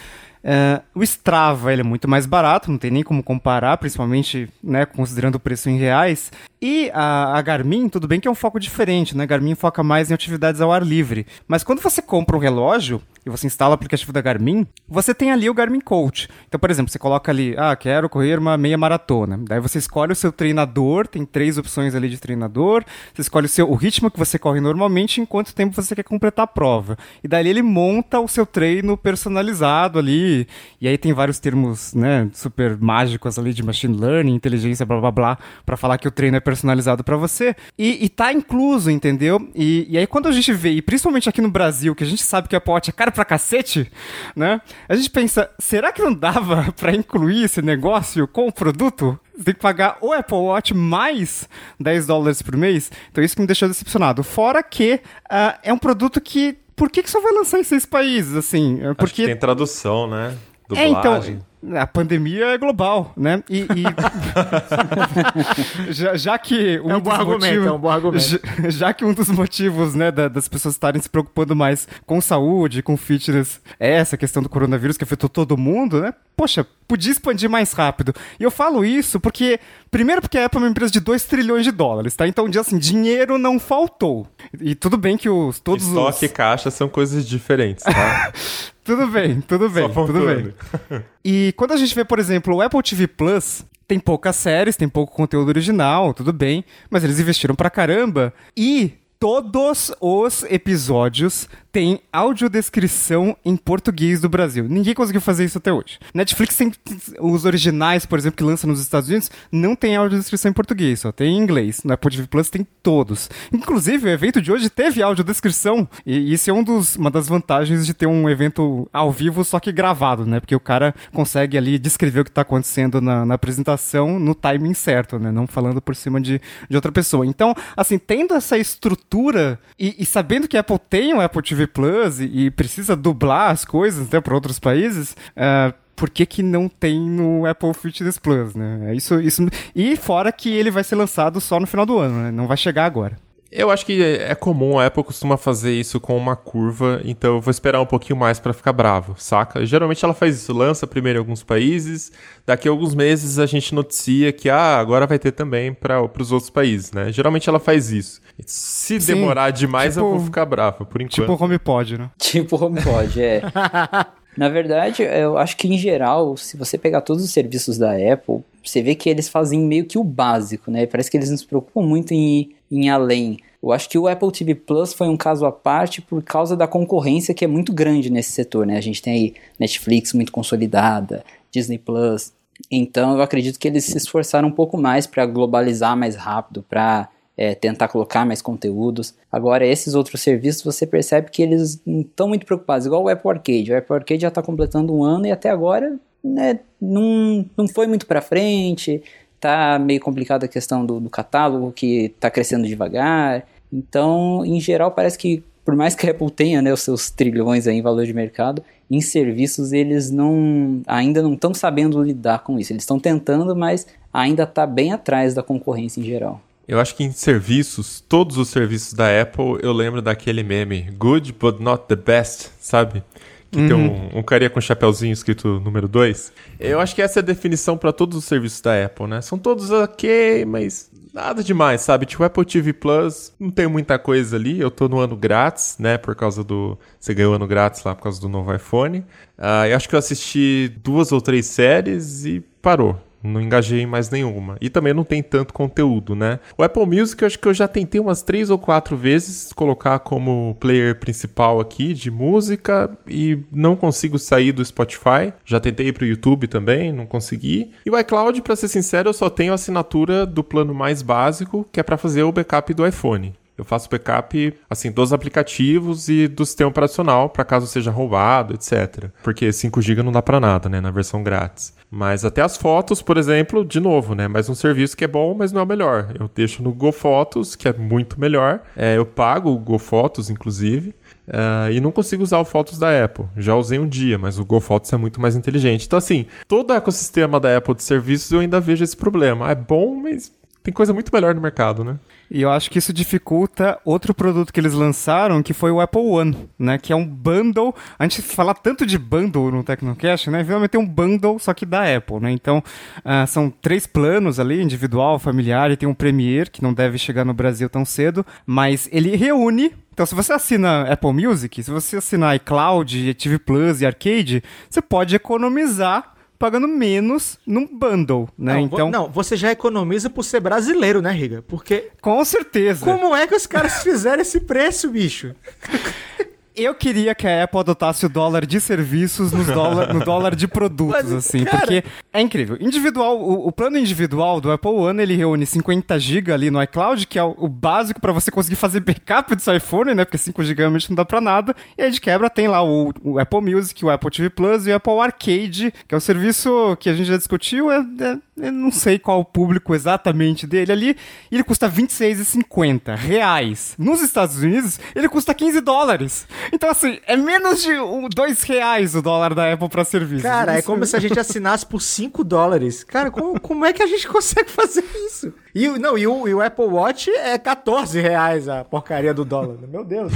S2: Uh, o Strava ele é muito mais barato, não tem nem como comparar, principalmente né, considerando o preço em reais. E a, a, Garmin, tudo bem que é um foco diferente, né? Garmin foca mais em atividades ao ar livre. Mas quando você compra um relógio e você instala o aplicativo da Garmin, você tem ali o Garmin Coach. Então, por exemplo, você coloca ali, ah, quero correr uma meia maratona. Daí você escolhe o seu treinador, tem três opções ali de treinador. Você escolhe o, seu, o ritmo que você corre normalmente, em quanto tempo você quer completar a prova. E daí ele monta o seu treino personalizado ali. E aí tem vários termos, né, super mágicos ali de machine learning, inteligência, blá blá blá, para falar que o treino é personalizado para você. E, e tá incluso, entendeu? E, e, aí quando a gente vê, e principalmente aqui no Brasil, que a gente sabe que a Apple Watch é caro pra cacete, né? A gente pensa, será que não dava para incluir esse negócio com o produto? Você tem que pagar o Apple Watch mais 10 dólares por mês. Então isso que me deixou decepcionado. Fora que uh, é um produto que por que, que só vai lançar em seis países, assim?
S1: Porque tem tradução, né?
S2: Dublagem. É, então, a pandemia é global, né? E, e... já, já, que um
S3: é um bom argumento, motivos, é um bom argumento.
S2: Já, já, que um dos motivos, né, da, das pessoas estarem se preocupando mais com saúde, com fitness, é essa questão do coronavírus que afetou todo mundo, né? Poxa, podia expandir mais rápido. E eu falo isso porque, primeiro porque a Apple é uma empresa de 2 trilhões de dólares, tá? Então, assim, dinheiro não faltou. E tudo bem que os todos
S1: Estoque
S2: os...
S1: e caixa são coisas diferentes, tá?
S2: tudo bem, tudo bem, tudo bem. E quando a gente vê, por exemplo, o Apple TV Plus, tem poucas séries, tem pouco conteúdo original, tudo bem, mas eles investiram pra caramba e todos os episódios tem audiodescrição em português do Brasil. Ninguém conseguiu fazer isso até hoje. Netflix tem os originais, por exemplo, que lança nos Estados Unidos, não tem audiodescrição em português, só tem em inglês. No Apple TV Plus tem todos. Inclusive, o evento de hoje teve audiodescrição, e isso é um dos, uma das vantagens de ter um evento ao vivo, só que gravado, né? Porque o cara consegue ali descrever o que está acontecendo na, na, apresentação no timing certo, né? Não falando por cima de, de outra pessoa. Então, assim, tendo essa estrutura e, e sabendo que a Apple tem o Apple TV Plus e, e precisa dublar as coisas até para outros países, uh, por que, que não tem no Apple Fitness Plus, né? É isso, isso, e fora que ele vai ser lançado só no final do ano, né? Não vai chegar agora.
S1: Eu acho que é comum, a Apple costuma fazer isso com uma curva, então eu vou esperar um pouquinho mais para ficar bravo, saca? Geralmente ela faz isso, lança primeiro em alguns países, daqui a alguns meses a gente noticia que ah, agora vai ter também para os outros países, né? Geralmente ela faz isso. Se Sim, demorar demais tipo, eu vou ficar bravo, por enquanto.
S2: Tipo HomePod, né?
S4: Tipo HomePod, é. Na verdade, eu acho que em geral, se você pegar todos os serviços da Apple, você vê que eles fazem meio que o básico, né? Parece que eles não se preocupam muito em ir, em além. Eu acho que o Apple TV Plus foi um caso à parte por causa da concorrência que é muito grande nesse setor, né? A gente tem aí Netflix muito consolidada, Disney Plus. Então eu acredito que eles se esforçaram um pouco mais para globalizar mais rápido, para é, tentar colocar mais conteúdos. Agora, esses outros serviços, você percebe que eles não estão muito preocupados, igual o Apple Arcade. O Apple Arcade já está completando um ano e até agora né, não, não foi muito para frente, tá meio complicada a questão do, do catálogo, que está crescendo devagar. Então, em geral, parece que por mais que a Apple tenha né, os seus trilhões em valor de mercado, em serviços eles não ainda não estão sabendo lidar com isso. Eles estão tentando, mas ainda está bem atrás da concorrência em geral.
S1: Eu acho que em serviços, todos os serviços da Apple, eu lembro daquele meme, good but not the best, sabe? Que uhum. tem um, um carinha com um chapéuzinho escrito número 2. Eu acho que essa é a definição para todos os serviços da Apple, né? São todos ok, mas nada demais, sabe? Tipo, Apple TV Plus, não tem muita coisa ali. Eu tô no ano grátis, né? Por causa do. Você ganhou ano grátis lá por causa do novo iPhone. Uh, eu acho que eu assisti duas ou três séries e parou Não engajei em mais nenhuma. E também não tem tanto conteúdo, né? O Apple Music eu acho que eu já tentei umas três ou quatro vezes colocar como player principal aqui de música e não consigo sair do Spotify. Já tentei ir pro YouTube também, não consegui. E o iCloud, para ser sincero, eu só tenho a assinatura do plano mais básico, que é para fazer o backup do iPhone. Eu faço backup assim dos aplicativos e do sistema operacional para caso seja roubado, etc. Porque 5 GB não dá para nada, né, na versão grátis. Mas até as fotos, por exemplo, de novo, né? Mais um serviço que é bom, mas não é o melhor. Eu deixo no GoFotos, que é muito melhor. É, eu pago o GoFotos, inclusive. Uh, e não consigo usar o Fotos da Apple. Já usei um dia, mas o GoFotos é muito mais inteligente. Então, assim, todo o ecossistema da Apple de serviços eu ainda vejo esse problema. É bom, mas tem coisa muito melhor no mercado, né?
S2: E eu acho que isso dificulta outro produto que eles lançaram, que foi o Apple One, né? Que é um bundle. A gente fala tanto de bundle no Tecnocast, né? Finalmente tem um bundle, só que da Apple, né? Então, uh, são três planos ali, individual, familiar, e tem um Premier, que não deve chegar no Brasil tão cedo, mas ele reúne então, se você assina Apple Music, se você assinar iCloud, TV Plus e Arcade, você pode economizar pagando menos num bundle, né?
S3: Não,
S2: então,
S3: não, você já economiza por ser brasileiro, né, Riga? Porque
S2: com certeza.
S3: Como é que os caras fizeram esse preço, bicho?
S2: Eu queria que a Apple adotasse o dólar de serviços no dólar, no dólar de produtos, Mas, assim, cara... porque é incrível. Individual, o, o, plano individual do Apple One, ele reúne 50 GB ali no iCloud, que é o, o básico para você conseguir fazer backup do seu iPhone, né? Porque 5 GB não dá pra nada. E aí de quebra tem lá o, o, Apple Music, o Apple TV Plus e o Apple Arcade, que é o serviço que a gente já discutiu, é, é eu não sei qual o público exatamente dele ali, ele custa 26,50 reais. Nos Estados Unidos, ele custa 15 dólares. Então, assim, é menos de dois reais o dólar da Apple para serviço.
S3: Cara, é isso... é como se a gente assinasse por 5 dólares. Cara, como, como é que a gente consegue fazer isso? E, não, e o, e o Apple Watch é 14 reais a porcaria do dólar. Meu Deus.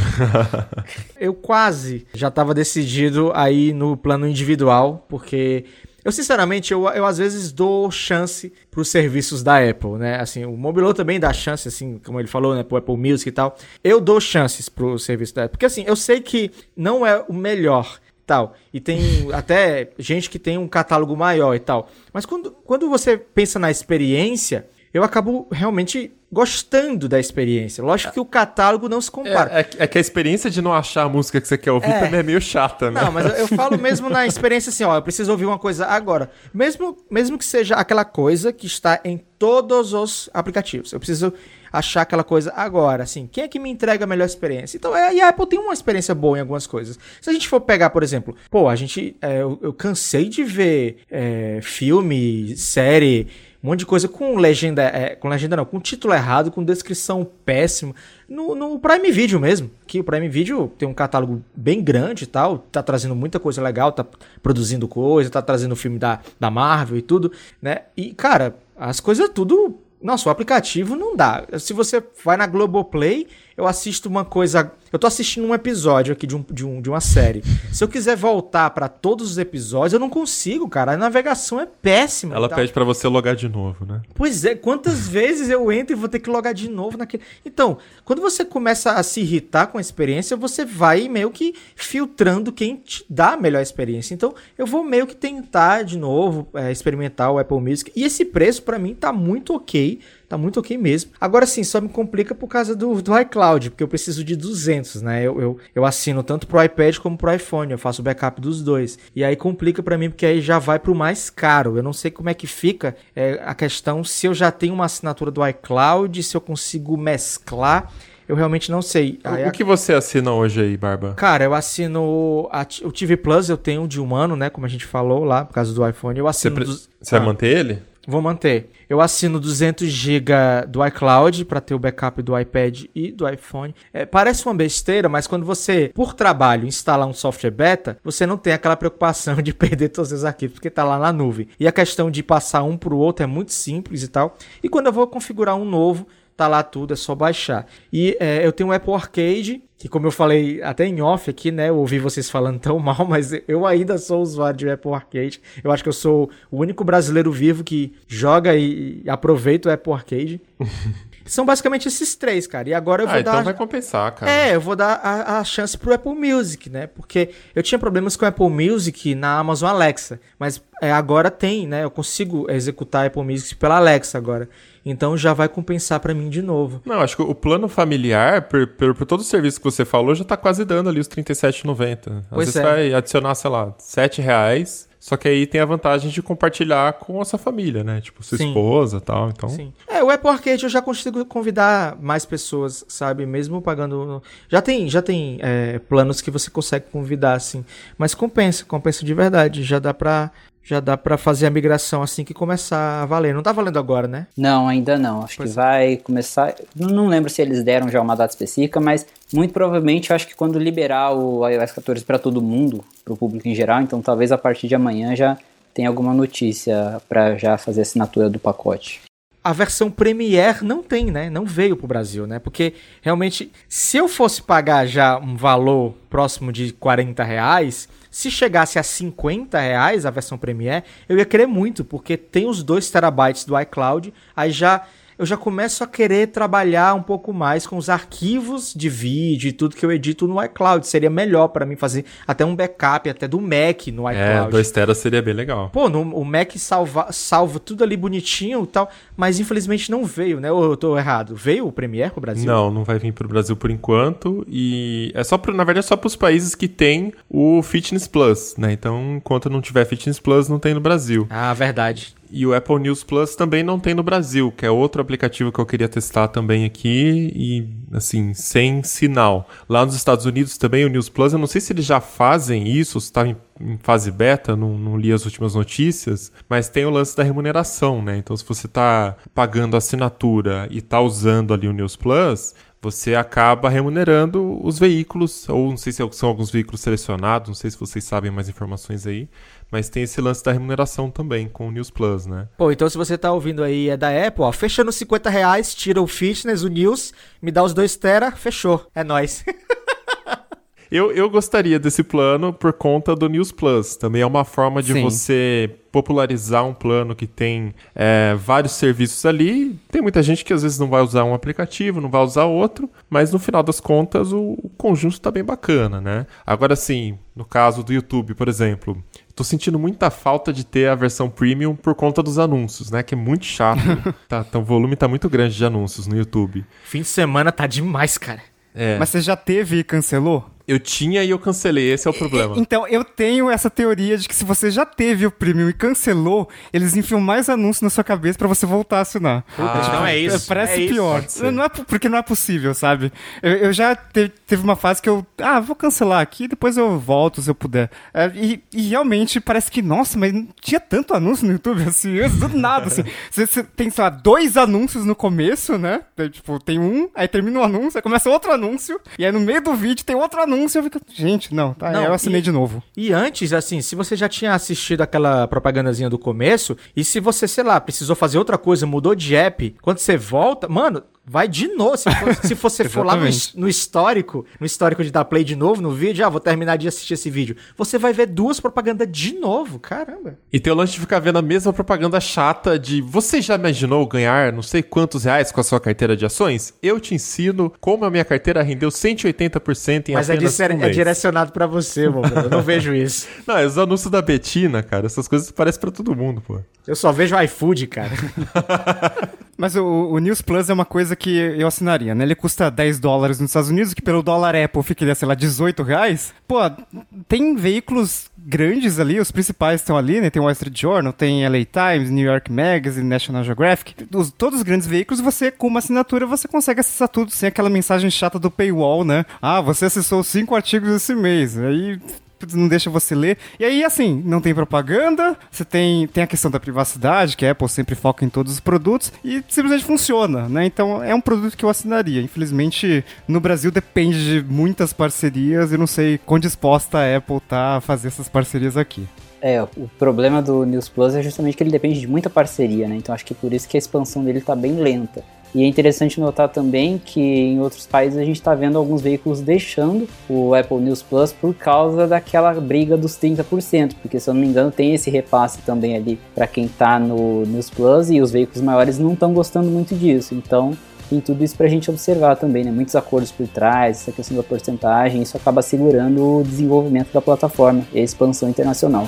S3: Eu quase já estava decidido aí no plano individual, porque eu, sinceramente, eu, eu às vezes dou chance pros serviços da Apple, né? Assim, o Mobilo também dá chance, assim, como ele falou, né? Pro Apple Music e tal. Eu dou chances pro serviço da Apple. Porque, assim, eu sei que não é o melhor tal. E tem até gente que tem um catálogo maior e tal. Mas quando, quando você pensa na experiência, eu acabo realmente gostando da experiência. Lógico que o catálogo não se compara.
S1: É, é, é que a experiência de não achar a música que você quer ouvir é. também é meio chata, né?
S3: Não, mas eu, eu falo mesmo na experiência assim, ó, eu preciso ouvir uma coisa agora. Mesmo, mesmo que seja aquela coisa que está em todos os aplicativos. Eu preciso achar aquela coisa agora, assim, quem é que me entrega a melhor experiência? Então, é, e a Apple tem uma experiência boa em algumas coisas. Se a gente for pegar, por exemplo, pô, a gente, é, eu, eu, cansei de ver é, filme, série, um monte de coisa com legenda, é, com legenda não, com título errado, com descrição péssima. No, no, Prime Video mesmo, que o Prime Video tem um catálogo bem grande e tal, tá trazendo muita coisa legal, tá produzindo coisa, tá trazendo filme da, da Marvel e tudo, né? E, cara, as coisas tudo nossa, o aplicativo não dá. Se você vai na Globoplay, eu assisto uma coisa. Eu tô assistindo um episódio aqui de, um, de, um, de uma série. Se eu quiser voltar para todos os episódios, eu não consigo, cara. A navegação é péssima.
S1: Ela pede para você logar de novo, né?
S3: Pois é, quantas vezes eu entro e vou ter que logar de novo naquele. Então, quando você começa a se irritar com a experiência, você vai meio que filtrando quem te dá a melhor experiência. Então, eu vou meio que tentar de novo é, experimentar o Apple Music. E esse preço, para mim, tá muito ok tá muito ok mesmo. Agora sim, só me complica por causa do, do iCloud, porque eu preciso de 200, né? Eu, eu, eu assino tanto pro iPad como pro iPhone, eu faço backup dos dois. E aí complica para mim, porque aí já vai pro mais caro. Eu não sei como é que fica é, a questão se eu já tenho uma assinatura do iCloud, se eu consigo mesclar. Eu realmente não sei.
S1: o que você assina hoje aí, Barba?
S3: Cara, eu assino a, o TV Plus, eu tenho de um ano, né? Como a gente falou lá, por causa do iPhone. Eu assino.
S1: Você, pre... dos... você ah. vai manter ele?
S3: Vou manter. Eu assino 200 GB do iCloud para ter o backup do iPad e do iPhone. É, parece uma besteira, mas quando você, por trabalho, instalar um software beta, você não tem aquela preocupação de perder todos os arquivos, porque está lá na nuvem. E a questão de passar um para o outro é muito simples e tal. E quando eu vou configurar um novo, tá lá tudo, é só baixar. E é, eu tenho o Apple Arcade, que como eu falei até em off aqui, né, eu ouvi vocês falando tão mal, mas eu ainda sou usuário de Apple Arcade. Eu acho que eu sou o único brasileiro vivo que joga e aproveita o Apple Arcade. São basicamente esses três, cara. E agora eu vou
S1: Ah,
S3: dar.
S1: então vai compensar, cara.
S3: É, eu vou dar a, a chance pro Apple Music, né? Porque eu tinha problemas com o Apple Music na Amazon Alexa, mas é, agora tem, né? Eu consigo executar Apple Music pela Alexa agora. Então já vai compensar pra mim de novo.
S1: Não, acho que o plano familiar, por, por, por todo o serviço que você falou, já tá quase dando ali os R$ 37,90. Às
S3: Pois
S1: vezes
S3: é.
S1: vai adicionar, sei lá, 7 reais. Só que aí tem a vantagem de compartilhar com a sua família, né? Tipo, sua
S3: Sim.
S1: esposa e tal. Então,
S3: Sim. É, o Apple Arcade eu já consigo convidar mais pessoas, sabe? Mesmo pagando. Já tem, já tem é, planos que você consegue convidar, assim. Mas compensa, compensa de verdade. Já dá pra. Já dá pra fazer a migração assim que começar a valer. Não tá valendo agora, né?
S4: Não, ainda não. Acho
S3: Pois
S4: que vai começar. Não, lembro se eles deram já uma data específica, mas muito provavelmente acho que quando liberar o iOS 14 para todo mundo, para o público em geral, então talvez a partir de amanhã já tenha alguma notícia para já fazer a assinatura do pacote.
S3: A versão Premiere não tem, né? Não veio pro Brasil, né? Porque realmente, se eu fosse pagar já um valor próximo de 40 reais, se chegasse a 50 reais a versão Premiere, eu ia querer muito, porque tem os 2 terabytes do iCloud, aí já eu já começo a querer trabalhar um pouco mais com os arquivos de vídeo e tudo que eu edito no iCloud. Seria melhor para mim fazer até um backup até do Mac no
S1: é,
S3: iCloud.
S1: 2 teras seria bem legal.
S3: Pô, no, o Mac salva, salva tudo ali bonitinho e tal, mas infelizmente não veio, né? Ou eu tô errado? Veio o Premiere pro Brasil?
S1: Não, não vai vir pro Brasil por enquanto. E é só pro, na verdade, é só pros países que tem o Fitness Plus, né? Então, enquanto não tiver Fitness Plus, não tem no Brasil.
S3: Ah, verdade.
S1: E o Apple News Plus também não tem no Brasil, que é outro aplicativo que eu queria testar também aqui e, assim, sem sinal. Lá nos Estados Unidos também o News Plus, eu não sei se eles já fazem isso, se está em, em fase beta, não, não li as últimas notícias, mas tem o lance da remuneração, né? Então, se você está pagando assinatura e está usando ali o News Plus, você acaba remunerando os veículos, ou não sei se são alguns veículos selecionados, não sei se vocês sabem mais informações aí, mas tem esse lance da remuneração também com o News Plus, né?
S3: Pô, então se você tá ouvindo aí é da Apple, ó, fecha nos 50 reais, tira o Fitness, o News, me dá os 2 tera, fechou. É nóis.
S1: Eu, eu gostaria desse plano por conta do News Plus. Também é uma forma de
S2: Sim.
S1: você popularizar um plano que tem é, vários serviços ali. Tem muita gente que às vezes não vai usar um aplicativo, não vai usar outro, mas no final das contas o, o conjunto tá bem bacana, né? Agora sim, no caso do YouTube, por exemplo, tô sentindo muita falta de ter a versão premium por conta dos anúncios, né? Que é muito chato. tá, então, o volume tá muito grande de anúncios no YouTube.
S3: Fim de semana tá demais, cara.
S1: É,
S2: Mas você já teve e cancelou?
S1: Eu tinha e eu cancelei, esse é o problema.
S2: Então, eu tenho essa teoria de que se você já teve o premium e cancelou, eles enfiam mais anúncios na sua cabeça pra você voltar a assinar.
S1: Ah,
S3: então é isso.
S2: Parece
S3: é isso.
S2: pior.
S1: ser.
S2: Não é, po- porque não é possível, sabe? Eu, eu já te- teve uma fase que eu. Ah, vou cancelar aqui, depois eu volto se eu puder. É, e, e realmente parece que, nossa, mas não tinha tanto anúncio no YouTube assim, do nada, assim. Você, você tem, sei lá, dois anúncios no começo, né? Tipo, tem um, aí termina o anúncio, aí começa outro anúncio, e aí no meio do vídeo tem outro anúncio, eu fico, gente, não, tá,
S3: Não,
S2: eu assinei
S3: e-
S2: de novo.
S3: E antes, assim, se você já tinha assistido aquela propagandazinha do começo, e se você, sei lá, precisou fazer outra coisa, mudou de app, quando você volta, mano, vai de novo. Se, for- se você for lá no, no histórico, no histórico de dar play de novo no vídeo, ah, vou terminar de assistir esse vídeo, você vai ver duas propagandas de novo, caramba.
S1: E tem o lance de ficar vendo a mesma propaganda chata de você já imaginou ganhar não sei quantos reais com a sua carteira de ações? Eu te ensino como a minha carteira rendeu 180% em
S3: Mas é,
S1: apenas
S3: disser-
S1: um
S3: é direcionado pra você, mano. Eu não vejo isso.
S1: Não, é os anúncios da Betina, cara. Essas coisas parecem pra todo mundo, pô.
S3: Eu só vejo iFood, cara.
S2: Mas o, o News Plus é uma coisa que eu assinaria, né? Ele custa 10 dólares nos Estados Unidos, que pelo dólar Apple ficaria, sei lá, 18 reais. Pô, tem veículos grandes ali, os principais estão ali, né? Tem o Wall Street Journal, tem LA Times, New York Magazine, National Geographic. Os- todos os grandes veículos, você, com uma assinatura, você consegue acessar tudo sem aquela mensagem chata do paywall, né? Ah, você acessou cinco artigos esse mês. Aí não deixa você ler. E aí, assim, não tem propaganda, você tem, tem a questão da privacidade, que a Apple sempre foca em todos os produtos, e simplesmente funciona, né? Então é um produto que eu assinaria. Infelizmente, no Brasil depende de muitas parcerias, e não sei quão disposta a Apple tá a fazer essas parcerias aqui.
S4: É, o problema do News Plus é justamente que ele depende de muita parceria, né? Então acho que é por isso que a expansão dele tá bem lenta. E é interessante notar também que em outros países a gente está vendo alguns veículos deixando o Apple News Plus por causa daquela briga dos 30%, porque se eu não me engano tem esse repasse também ali para quem está no News Plus e os veículos maiores não estão gostando muito disso. Então tem tudo isso pra gente observar também, né? Muitos acordos por trás, essa questão da porcentagem, isso acaba segurando o desenvolvimento da plataforma e a expansão internacional.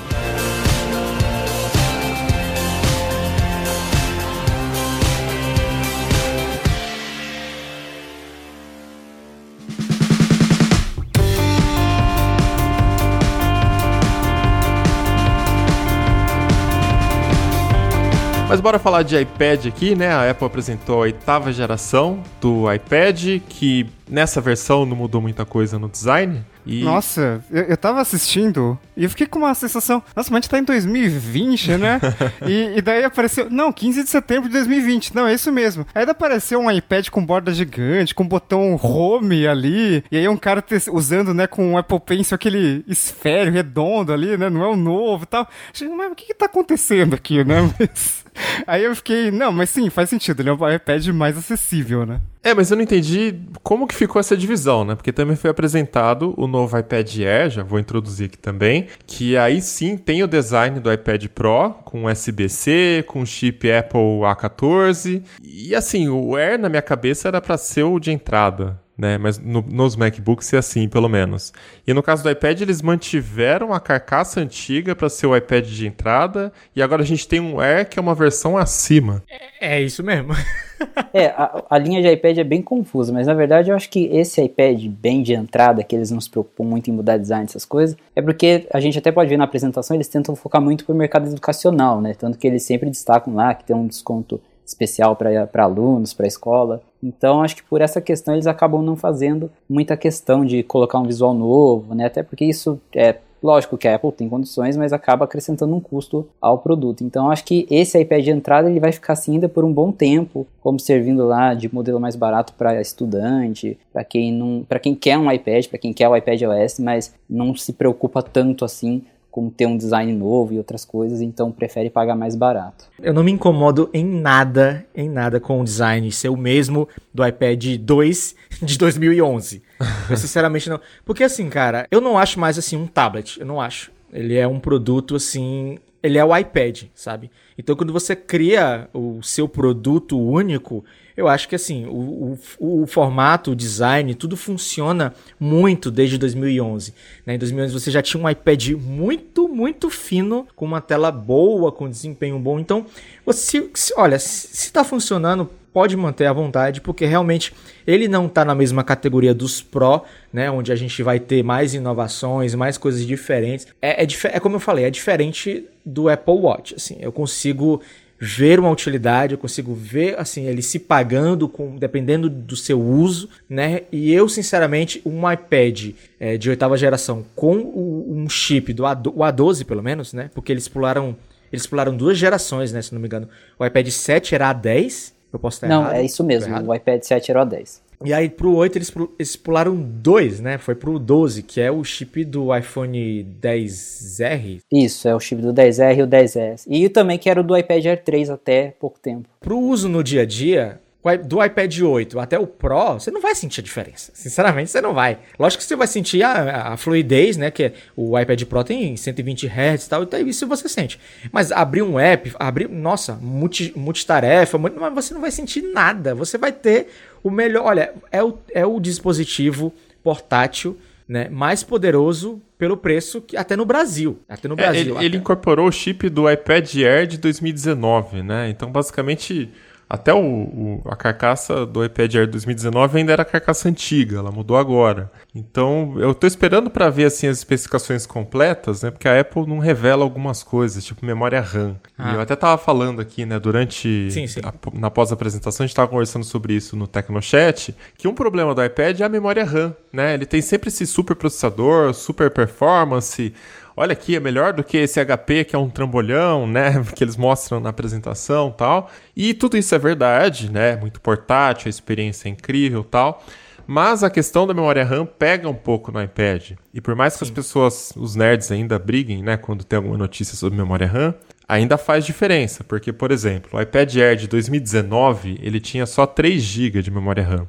S1: Mas bora falar de iPad aqui, né? A Apple apresentou a oitava geração do iPad, que nessa versão não mudou muita coisa no design. E...
S2: Nossa, eu, eu tava assistindo e eu fiquei com uma sensação. Nossa, mas a gente tá em 2020, né? e, e, daí apareceu. Não, 15 de setembro de 2020. Não, é isso mesmo. Aí apareceu um iPad com borda gigante, com botão home ali. E aí um cara usando, né, com um Apple Pencil aquele esférico redondo ali, né? Não é o novo e tal. Mas o que que tá acontecendo aqui, né? Mas... Aí eu fiquei, não, mas sim, faz sentido, ele é um iPad mais acessível, né?
S1: É, mas eu não entendi como que ficou essa divisão, né? Porque também foi apresentado o novo iPad Air, já vou introduzir aqui também, que aí sim tem o design do iPad Pro, com USB-C, com chip Apple A14. E assim, o Air na minha cabeça era para ser o de entrada né? Mas no, nos MacBooks é assim, pelo menos. E no caso do iPad, eles mantiveram a carcaça antiga para ser o iPad de entrada, e agora a gente tem um Air que é uma versão acima.
S3: É, é isso mesmo.
S4: é, a, a, linha de iPad é bem confusa, mas na verdade eu acho que esse iPad bem de entrada, que eles não se preocupam muito em mudar design, essas coisas, é porque a gente até pode ver na apresentação, eles tentam focar muito pro mercado educacional, né? Tanto que eles sempre destacam lá que tem um desconto especial para alunos, para escola. Então, acho que por essa questão eles acabam não fazendo muita questão de colocar um visual novo, né? Até porque isso é Lógico que a Apple tem condições, mas acaba acrescentando um custo ao produto. Então acho que esse iPad de entrada ele vai ficar assim ainda por um bom tempo, como servindo lá de modelo mais barato para estudante, para quem não, para quem quer um iPad, para quem quer o iPad OS, mas não se preocupa tanto assim como ter um design novo e outras coisas, então prefere pagar mais barato.
S3: Eu não me incomodo em nada, em nada com o design ser o mesmo do iPad 2 de 2011. eu sinceramente não, porque assim, cara, eu não acho mais assim um tablet, eu não acho. Ele é um produto assim, ele é o iPad, sabe? Então quando você cria o seu produto único, eu acho que assim, o, o, o, formato, o design, tudo funciona muito desde 2011. Né? Em 2011 você já tinha um iPad muito, muito fino, com uma tela boa, com desempenho bom. Então, você, olha, se está funcionando, pode manter à vontade, porque realmente ele não está na mesma categoria dos Pro, né, onde a gente vai ter mais inovações, mais coisas diferentes. É, é, é como eu falei, é diferente do Apple Watch. Assim, eu consigo ver uma utilidade, eu consigo ver assim ele se pagando com dependendo do seu uso, né? E eu sinceramente um iPad é, de oitava geração com o, um chip do A, o A12 pelo menos, né? Porque eles pularam eles pularam duas gerações, né? Se não me engano, o iPad 7 era A10. Eu posso estar
S4: não,
S3: errado.
S4: Não, é isso mesmo. O iPad 7 era o A10.
S3: E aí pro 8 eles, eles pularam dois, né? Foi pro 12, que é o chip do iPhone 10R.
S4: Isso, é o chip do 10R e o 10S. E também que era o do iPad Air 3 até pouco tempo.
S3: Pro uso no dia a dia, do iPad 8 até o Pro, você não vai sentir a diferença. Sinceramente, você não vai. Lógico que você vai sentir a, a fluidez, né? Que o iPad Pro tem 120 Hz e tal, então isso você sente. Mas abrir um app, abrir, nossa, multi, multitarefa, mas você não vai sentir nada. Você vai ter o melhor. Olha, é o, é o dispositivo portátil né, mais poderoso pelo preço que até no Brasil. Até no Brasil.
S1: É, ele, ele, incorporou o chip do iPad Air de 2019, né? Então, basicamente, até o, o, a carcaça do iPad Air 2019 ainda era a carcaça antiga, ela mudou agora. Então eu estou esperando para ver assim as especificações completas, né? Porque a Apple não revela algumas coisas, tipo memória RAM. Ah. E eu até estava falando aqui, né, durante sim, sim. A, na pós-apresentação a gente estava conversando sobre isso no Tecnochat, que um problema do iPad é a memória RAM, né? Ele tem sempre esse super processador, super performance, olha aqui, é melhor do que esse HP que é um trambolhão, né? Que eles mostram na apresentação tal. E tudo isso é verdade, né? Muito portátil, a experiência é incrível tal. Mas a questão da memória RAM pega um pouco no iPad. E por mais que Sim. as pessoas, os nerds ainda briguem, né, quando tem alguma notícia sobre memória RAM, ainda faz diferença, porque por exemplo, o iPad Air de 2019, ele tinha só 3 GB de memória RAM.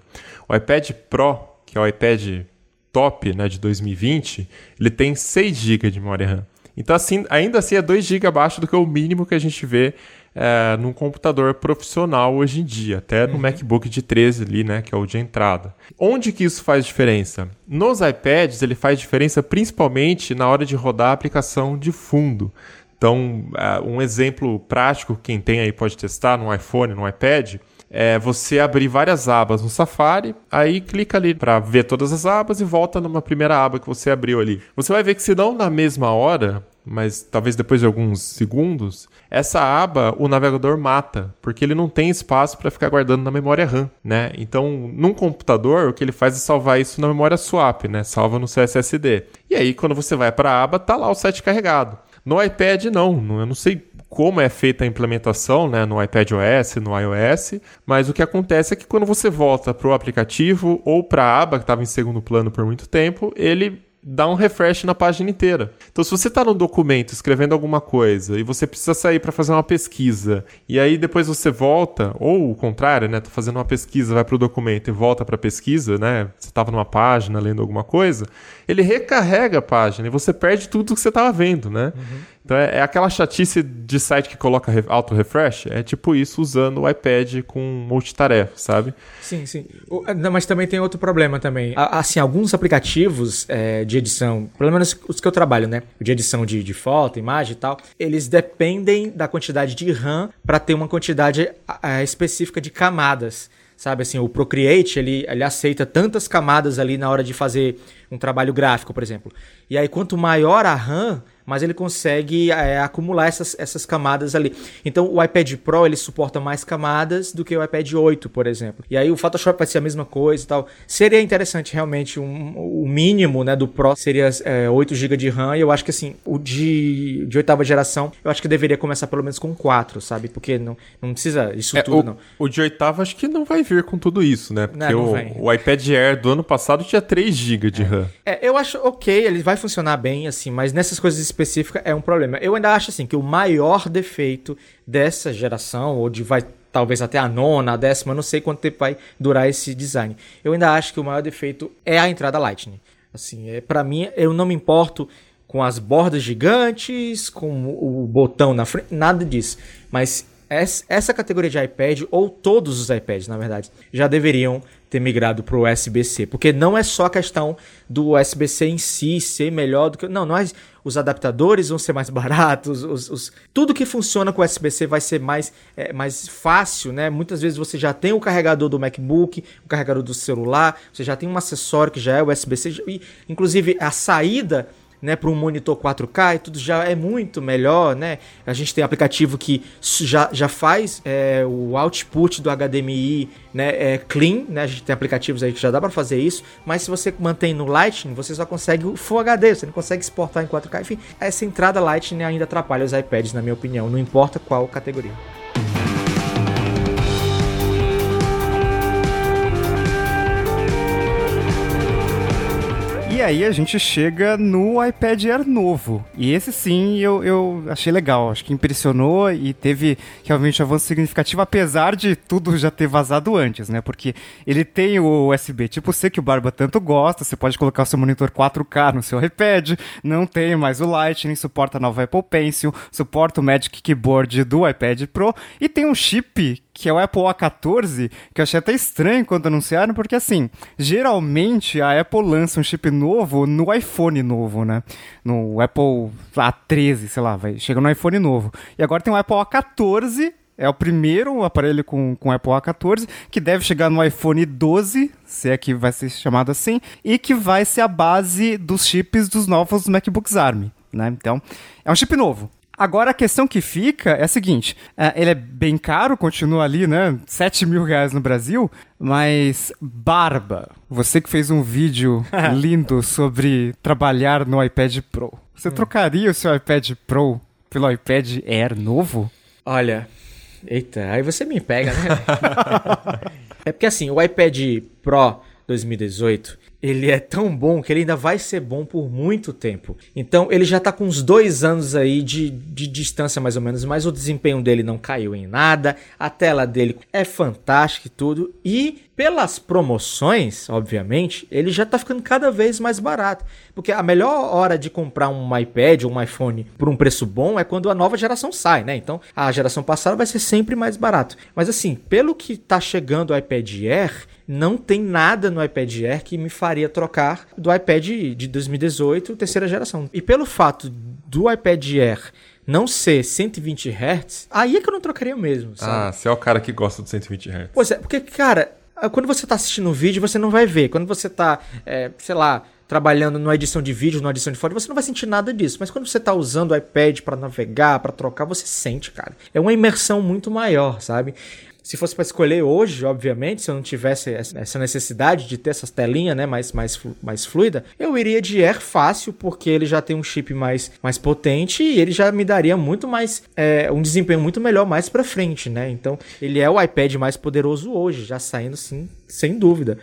S1: O iPad Pro, que é o iPad top né, de 2020, ele tem 6 GB de memória RAM. Então, assim, ainda assim é 2 GB abaixo do que o mínimo que a gente vê é, num computador profissional hoje em dia, até no
S3: Uhum.
S1: MacBook de 13 ali, né, que é o de entrada. Onde que isso faz diferença? Nos iPads ele faz diferença principalmente na hora de rodar a aplicação de fundo. Então, é, um exemplo prático, quem tem aí pode testar no iPhone, no iPad, é você abrir várias abas no Safari, aí clica ali para ver todas as abas e volta numa primeira aba que você abriu ali. Você vai ver que se não na mesma hora, mas talvez depois de alguns segundos, essa aba o navegador mata, porque ele não tem espaço para ficar guardando na memória RAM, né? Então, num computador, o que ele faz é salvar isso na memória swap, né? Salva no seu SSD. E aí, quando você vai para a aba, tá lá o site carregado. No iPad não, eu não sei como é feita a implementação né, no iPad OS, no iOS, mas o que acontece é que quando você volta para o aplicativo ou para a aba que estava em segundo plano por muito tempo, ele dá um refresh na página inteira. Então, se você está no documento escrevendo alguma coisa e você precisa sair para fazer uma pesquisa, e aí depois você volta, ou o contrário, né? Tá fazendo uma pesquisa, vai para o documento e volta para a pesquisa, né? Você estava numa página lendo alguma coisa, ele recarrega a página e você perde tudo que você estava vendo, né? Então é, é aquela chatice de site que coloca re- auto-refresh, é tipo isso usando o iPad com multitarefa, sabe?
S3: Sim, sim. O- não, mas também tem outro problema também. Assim, alguns aplicativos é, de edição, pelo menos os que eu trabalho, né? De edição de, de foto, imagem e tal, eles dependem da quantidade de RAM para ter uma quantidade ah, específica de camadas. Sabe assim, o Procreate, ele, ele aceita tantas camadas ali na hora de fazer um trabalho gráfico, por exemplo. E aí, quanto maior a RAM, mais ele consegue é, acumular essas, essas camadas ali. Então, o iPad Pro, ele suporta mais camadas do que o iPad 8, por exemplo. E aí, o Photoshop vai ser a mesma coisa e tal. Seria interessante, realmente, um, o mínimo né, do Pro seria é, 8 GB de RAM. E eu acho que, assim, o de, de oitava geração, eu acho que deveria começar pelo menos com 4, sabe? Porque não, não precisa isso
S1: É,
S3: tudo,
S1: o,
S3: não.
S1: o de oitava acho que não vai vir com tudo isso, né? Porque
S3: não
S1: o,
S3: vem.
S1: o iPad Air do ano passado tinha 3 GB de RAM.
S3: É, eu acho ok, ele vai funcionar bem, assim, mas nessas coisas específicas é um problema. Eu ainda acho, assim, que o maior defeito dessa geração, ou de vai talvez até a nona, a décima, não sei quanto tempo vai durar esse design. Eu ainda acho que o maior defeito é a entrada Lightning. Assim, é, para mim, eu não me importo com as bordas gigantes, com o botão na frente, nada disso. Mas es- essa categoria de iPad, ou todos os iPads, na verdade, já deveriam ter migrado para o USB-C. Porque não é só a questão do USB-C em si ser melhor do que. Não, nós. Os adaptadores vão ser mais baratos, os, os- tudo que funciona com USB-C vai ser mais, é, mais fácil, né? Muitas vezes você já tem o carregador do MacBook, o carregador do celular, você já tem um acessório que já é USB-C, e, inclusive a saída né, para um monitor 4K e tudo já é muito melhor, né? A gente tem aplicativo que já, já faz é, o output do HDMI, né, é clean, né? A gente tem aplicativos aí que já dá para fazer isso, mas se você mantém no Lightning, você só consegue o Full HD, você não consegue exportar em 4K, enfim, essa entrada Lightning ainda atrapalha os iPads, na minha opinião, não importa qual categoria.
S2: E aí a gente chega no iPad Air novo. E esse sim eu, eu achei legal. Acho que impressionou e teve realmente um avanço significativo, apesar de tudo já ter vazado antes, né? Porque ele tem o USB tipo C que o Barba tanto gosta. Você pode colocar o seu monitor 4K no seu iPad. Não tem mais o Lightning, suporta a nova Apple Pencil, suporta o Magic Keyboard do iPad Pro. E tem um chip que é o Apple A14, que eu achei até estranho quando anunciaram, porque assim, geralmente a Apple lança um chip novo no iPhone novo, né? No Apple A13, sei lá, vai, chega no iPhone novo. E agora tem o Apple A14, é o primeiro aparelho com, com Apple A14, que deve chegar no iPhone 12, se é que vai ser chamado assim, e que vai ser a base dos chips dos novos MacBooks ARM, né? Então, é um chip novo. Agora a questão que fica é a seguinte: é, ele é bem caro, continua ali, né? 7 mil reais no Brasil, mas Barba, você que fez um vídeo lindo sobre trabalhar no iPad Pro, você trocaria o seu iPad Pro pelo iPad Air novo?
S3: Olha, eita, aí você me pega, né? é porque assim, o iPad Pro 2018, ele é tão bom que ele ainda vai ser bom por muito tempo. Então ele já tá com uns dois anos aí de, de distância mais ou menos, mas o desempenho dele não caiu em nada, a tela dele é fantástica e tudo, e pelas promoções, obviamente, ele já tá ficando cada vez mais barato. Porque a melhor hora de comprar um iPad ou um iPhone por um preço bom é quando a nova geração sai, né? Então a geração passada vai ser sempre mais barato. Mas assim, pelo que tá chegando o iPad Air, não tem nada no iPad Air que me faria trocar do iPad de 2018, terceira geração. E pelo fato do iPad Air não ser 120 Hz, aí é que eu não trocaria mesmo, sabe?
S1: Ah, você é o cara que gosta do 120 Hz.
S3: Pois é, porque, cara, quando você tá assistindo um vídeo, você não vai ver. Quando você tá, é, sei lá, trabalhando numa edição de vídeo, numa edição de foto, você não vai sentir nada disso. Mas quando você tá usando o iPad para navegar, para trocar, você sente, cara. É uma imersão muito maior, sabe? Se fosse para escolher hoje, obviamente, se eu não tivesse essa necessidade de ter essas telinhas, né, mais, mais, mais fluida, eu iria de Air fácil, porque ele já tem um chip mais, mais potente e ele já me daria muito mais, é, um desempenho muito melhor mais para frente, né? Então, ele é o iPad mais poderoso hoje, já saindo sim, sem dúvida.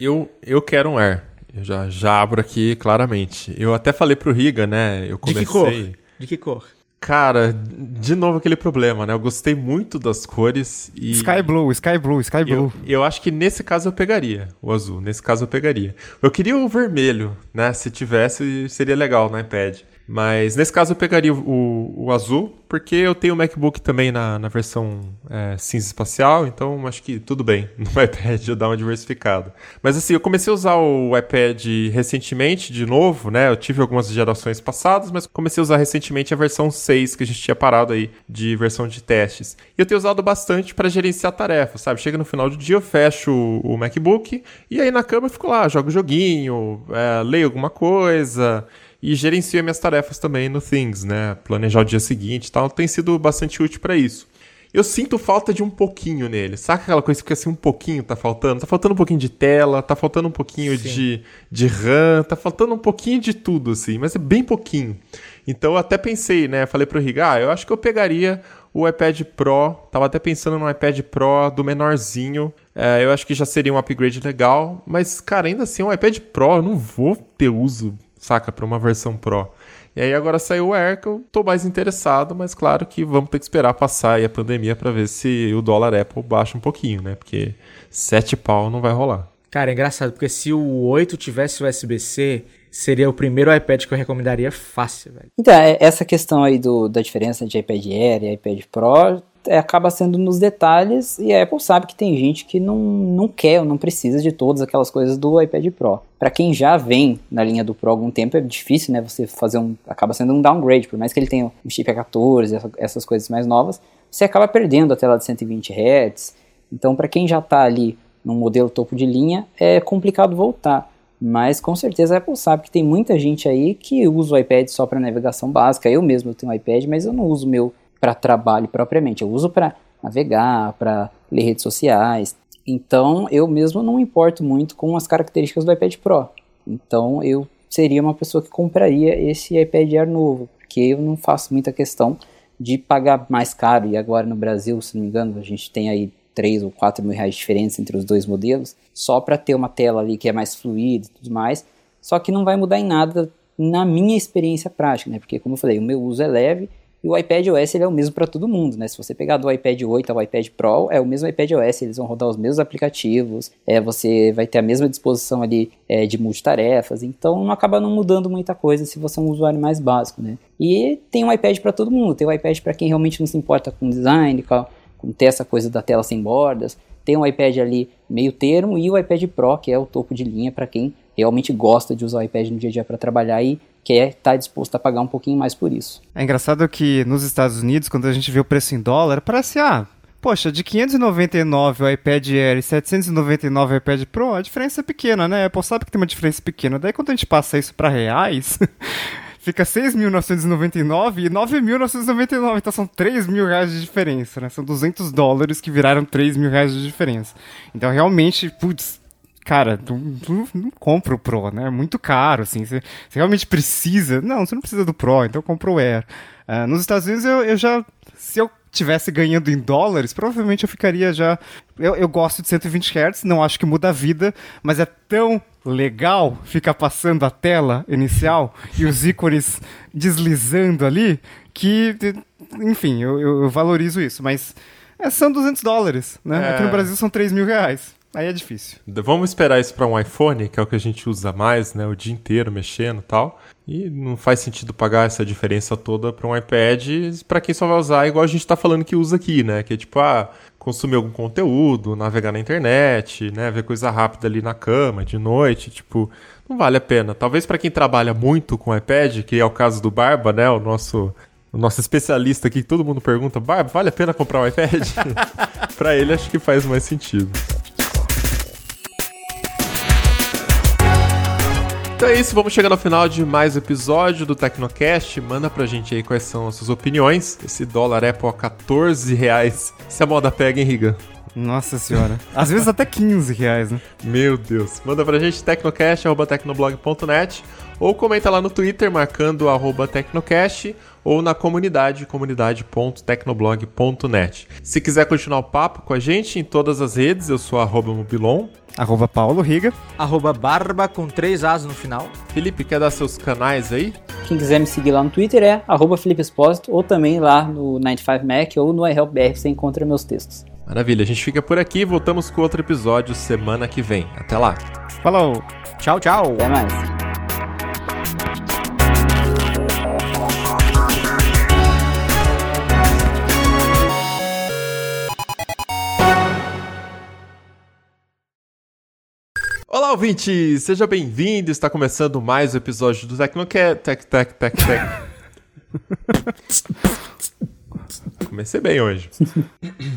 S1: Eu, eu quero um Air. Eu já, já abro aqui claramente. Eu até falei pro Riga, né? Eu comecei...
S3: De que cor? De que cor?
S1: Cara, de novo aquele problema, né? Eu gostei muito das cores e.
S2: Sky Blue, Sky Blue, Sky Blue.
S1: Eu, eu acho que nesse caso eu pegaria o azul. Nesse caso eu pegaria. Eu queria o vermelho, né? Se tivesse, seria legal no iPad. Mas nesse caso eu pegaria o, o azul, porque eu tenho o MacBook também na, na versão é, cinza espacial, então acho que tudo bem no iPad eu dar uma diversificada. Mas assim, eu comecei a usar o iPad recentemente, de novo, né? Eu tive algumas gerações passadas, mas comecei a usar recentemente a versão 6 que a gente tinha parado aí de versão de testes. E eu tenho usado bastante para gerenciar tarefas, sabe? Chega no final do dia, eu fecho o, o MacBook e aí na cama eu fico lá, jogo joguinho, é, leio alguma coisa e gerencio minhas tarefas também no Things, né? Planejar o dia seguinte e tal. Tem sido bastante útil para isso. Eu sinto falta de um pouquinho nele. Sabe aquela coisa que assim, um pouquinho tá faltando? Tá faltando um pouquinho de tela, tá faltando um pouquinho de, de RAM, tá faltando um pouquinho de tudo, assim, mas é bem pouquinho. Então eu até pensei, né? Falei pro Riga, ah, eu acho que eu pegaria o iPad Pro. Tava até pensando no iPad Pro do menorzinho. É, eu acho que já seria um upgrade legal. Mas, cara, ainda assim, um iPad Pro eu não vou ter uso saca? Para uma versão Pro. E aí agora saiu o Air, que eu tô mais interessado, mas claro que vamos ter que esperar passar aí a pandemia para ver se o dólar Apple baixa um pouquinho, né? Porque 7 pau não vai rolar.
S3: Cara, é engraçado, porque se o 8 tivesse USB-C, seria o primeiro iPad que eu recomendaria fácil, velho.
S4: Então, é, essa questão aí do, da diferença de iPad Air e iPad Pro é, acaba sendo nos detalhes e a Apple sabe que tem gente que não, não quer ou não precisa de todas aquelas coisas do iPad Pro. Para quem já vem na linha do Pro há algum tempo é difícil, né, você fazer um acaba sendo um downgrade, por mais que ele tenha um chip A14, essas coisas mais novas, você acaba perdendo a tela de 120 Hz. Então, para quem já está ali num modelo topo de linha, é complicado voltar. Mas com certeza a Apple sabe que tem muita gente aí que usa o iPad só para navegação básica. Eu mesmo tenho um iPad, mas eu não uso o meu para trabalho propriamente. Eu uso para navegar, para ler redes sociais. Então eu mesmo não importo muito com as características do iPad Pro. Então eu seria uma pessoa que compraria esse iPad Air novo, porque eu não faço muita questão de pagar mais caro. E agora no Brasil, se não me engano, a gente tem aí 3 ou 4 mil reais de diferença entre os dois modelos, só para ter uma tela ali que é mais fluida e tudo mais. Só que não vai mudar em nada na minha experiência prática, né? Porque como eu falei, o meu uso é leve e o iPad OS ele é o mesmo para todo mundo, né? Se você pegar do iPad 8 ao iPad Pro, é o mesmo iPad OS, eles vão rodar os mesmos aplicativos, é, você vai ter a mesma disposição ali é, de multitarefas, então não acaba não mudando muita coisa se você é um usuário mais básico, né? E tem um iPad para todo mundo, tem um iPad para quem realmente não se importa com design, com, com ter essa coisa da tela sem bordas, tem um iPad ali meio termo e o iPad Pro, que é o topo de linha para quem realmente gosta de usar o iPad no dia a dia para trabalhar e quer estar tá disposto a pagar um pouquinho mais por isso.
S2: É engraçado que nos Estados Unidos, quando a gente vê o preço em dólar, parece, ah, poxa, de 599 o iPad Air e 799 o iPad Pro, a diferença é pequena, né? A Apple sabe que tem uma diferença pequena. Daí quando a gente passa isso para reais, fica 6.999 e 9.999. Então são 3 mil reais de diferença, né? São 200 dólares que viraram 3 mil reais de diferença. Então realmente, putz, cara, tu, tu não compra o Pro, né? É muito caro, assim. Você realmente precisa. Não, você não precisa do Pro, então compra o Air. Uh, nos Estados Unidos eu, eu já. Se eu tivesse ganhando em dólares, provavelmente eu ficaria já. Eu, eu gosto de 120 Hz, não acho que muda a vida, mas é tão legal ficar passando a tela inicial e os ícones deslizando ali que, enfim, eu, eu, eu valorizo isso, mas é, são 200 dólares, né? É... Aqui no Brasil são 3 mil reais. Aí é difícil.
S1: Vamos esperar isso para um iPhone, que é o que a gente usa mais, né? O dia inteiro mexendo e tal. E não faz sentido pagar essa diferença toda para um iPad para quem só vai usar igual a gente está falando que usa aqui, né? Que é tipo, ah, consumir algum conteúdo, navegar na internet, né? Ver coisa rápida ali na cama, de noite, tipo, não vale a pena. Talvez para quem trabalha muito com iPad, que é o caso do Barba, né? O nosso o nosso especialista aqui, que todo mundo pergunta, Barba, vale a pena comprar um iPad? para ele acho que faz mais sentido. Então é isso, vamos chegando ao final de mais um episódio do Tecnocast. Manda pra gente aí quais são as suas opiniões. Esse dólar Apple a 14 reais. Se a moda pega, hein, Riga?
S2: Nossa senhora. Às vezes até 15 reais, né?
S1: Meu Deus. Manda pra gente tecnocast.tecnoblog.net ou comenta lá no Twitter marcando arroba tecnocast ou na comunidade, comunidade.tecnoblog.net. Se quiser continuar o papo com a gente em todas as redes, eu sou arroba mobilon.
S2: Arroba Paulo Riga.
S3: Arroba Barba com três As no final.
S1: Felipe, quer dar seus canais aí?
S4: Quem quiser me seguir lá no Twitter é arroba Felipe Espósito ou também lá no 95Mac ou no iHelpBR você encontra meus textos.
S1: Maravilha, a gente fica por aqui e voltamos com outro episódio semana que vem. Até lá.
S2: Falou.
S3: Tchau, tchau.
S4: Até mais.
S1: Olá, ouvinte! Seja bem-vindo! Está começando mais um episódio do Tecnocast. Tec, tec, tec, tec. Comecei bem hoje.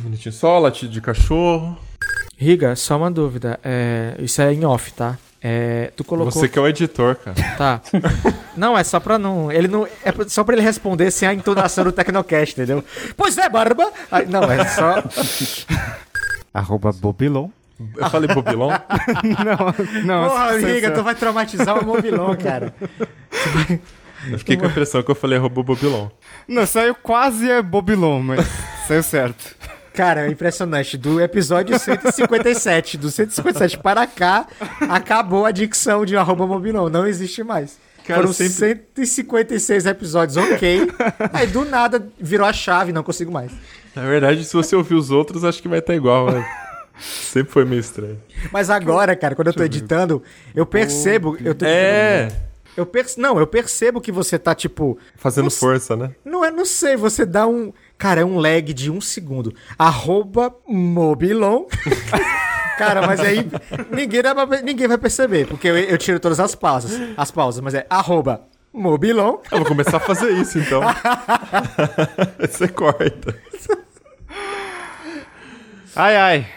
S1: Minutinho só, latido de cachorro.
S3: Riga, só uma dúvida. É, isso é em off, tá? É, tu colocou.
S1: Você que é o editor, cara.
S3: Tá. Não, é só pra não. Ele não. É só pra ele responder sem a entonação do Tecnocast, entendeu? Pois é, Barba! não, é só.
S2: Arroba Bobilon.
S1: Eu falei Bobilon?
S2: não, não.
S3: Porra, Riga, tu vai traumatizar o Bobilon, cara.
S1: Eu fiquei com a impressão que eu falei arroba Bobilon.
S2: Não, saiu quase é Bobilon, mas saiu certo.
S3: Cara, é impressionante. Do episódio 157, do 157 para cá, acabou a dicção de arroba Mobilon. Não existe mais. Cara, Foram sempre... 156 episódios, ok. Aí do nada virou a chave, não consigo mais.
S1: Na verdade, se você ouvir os outros, acho que vai estar igual, né? Sempre foi meio estranho.
S3: Mas agora, cara, quando eu tô editando, eu percebo. Eu tô
S1: é.
S3: Eu perce... Não, eu percebo que você tá, tipo.
S1: Fazendo força, né?
S3: Não é, não sei, você dá um. Cara, é um lag de um segundo. Arroba Mobilon. Cara, mas aí ninguém, vai, ninguém vai perceber, porque eu, eu, tiro todas as pausas. As pausas, mas é arroba Mobilon.
S1: Eu vou começar a fazer isso, então. Você corta.
S2: Ai, ai.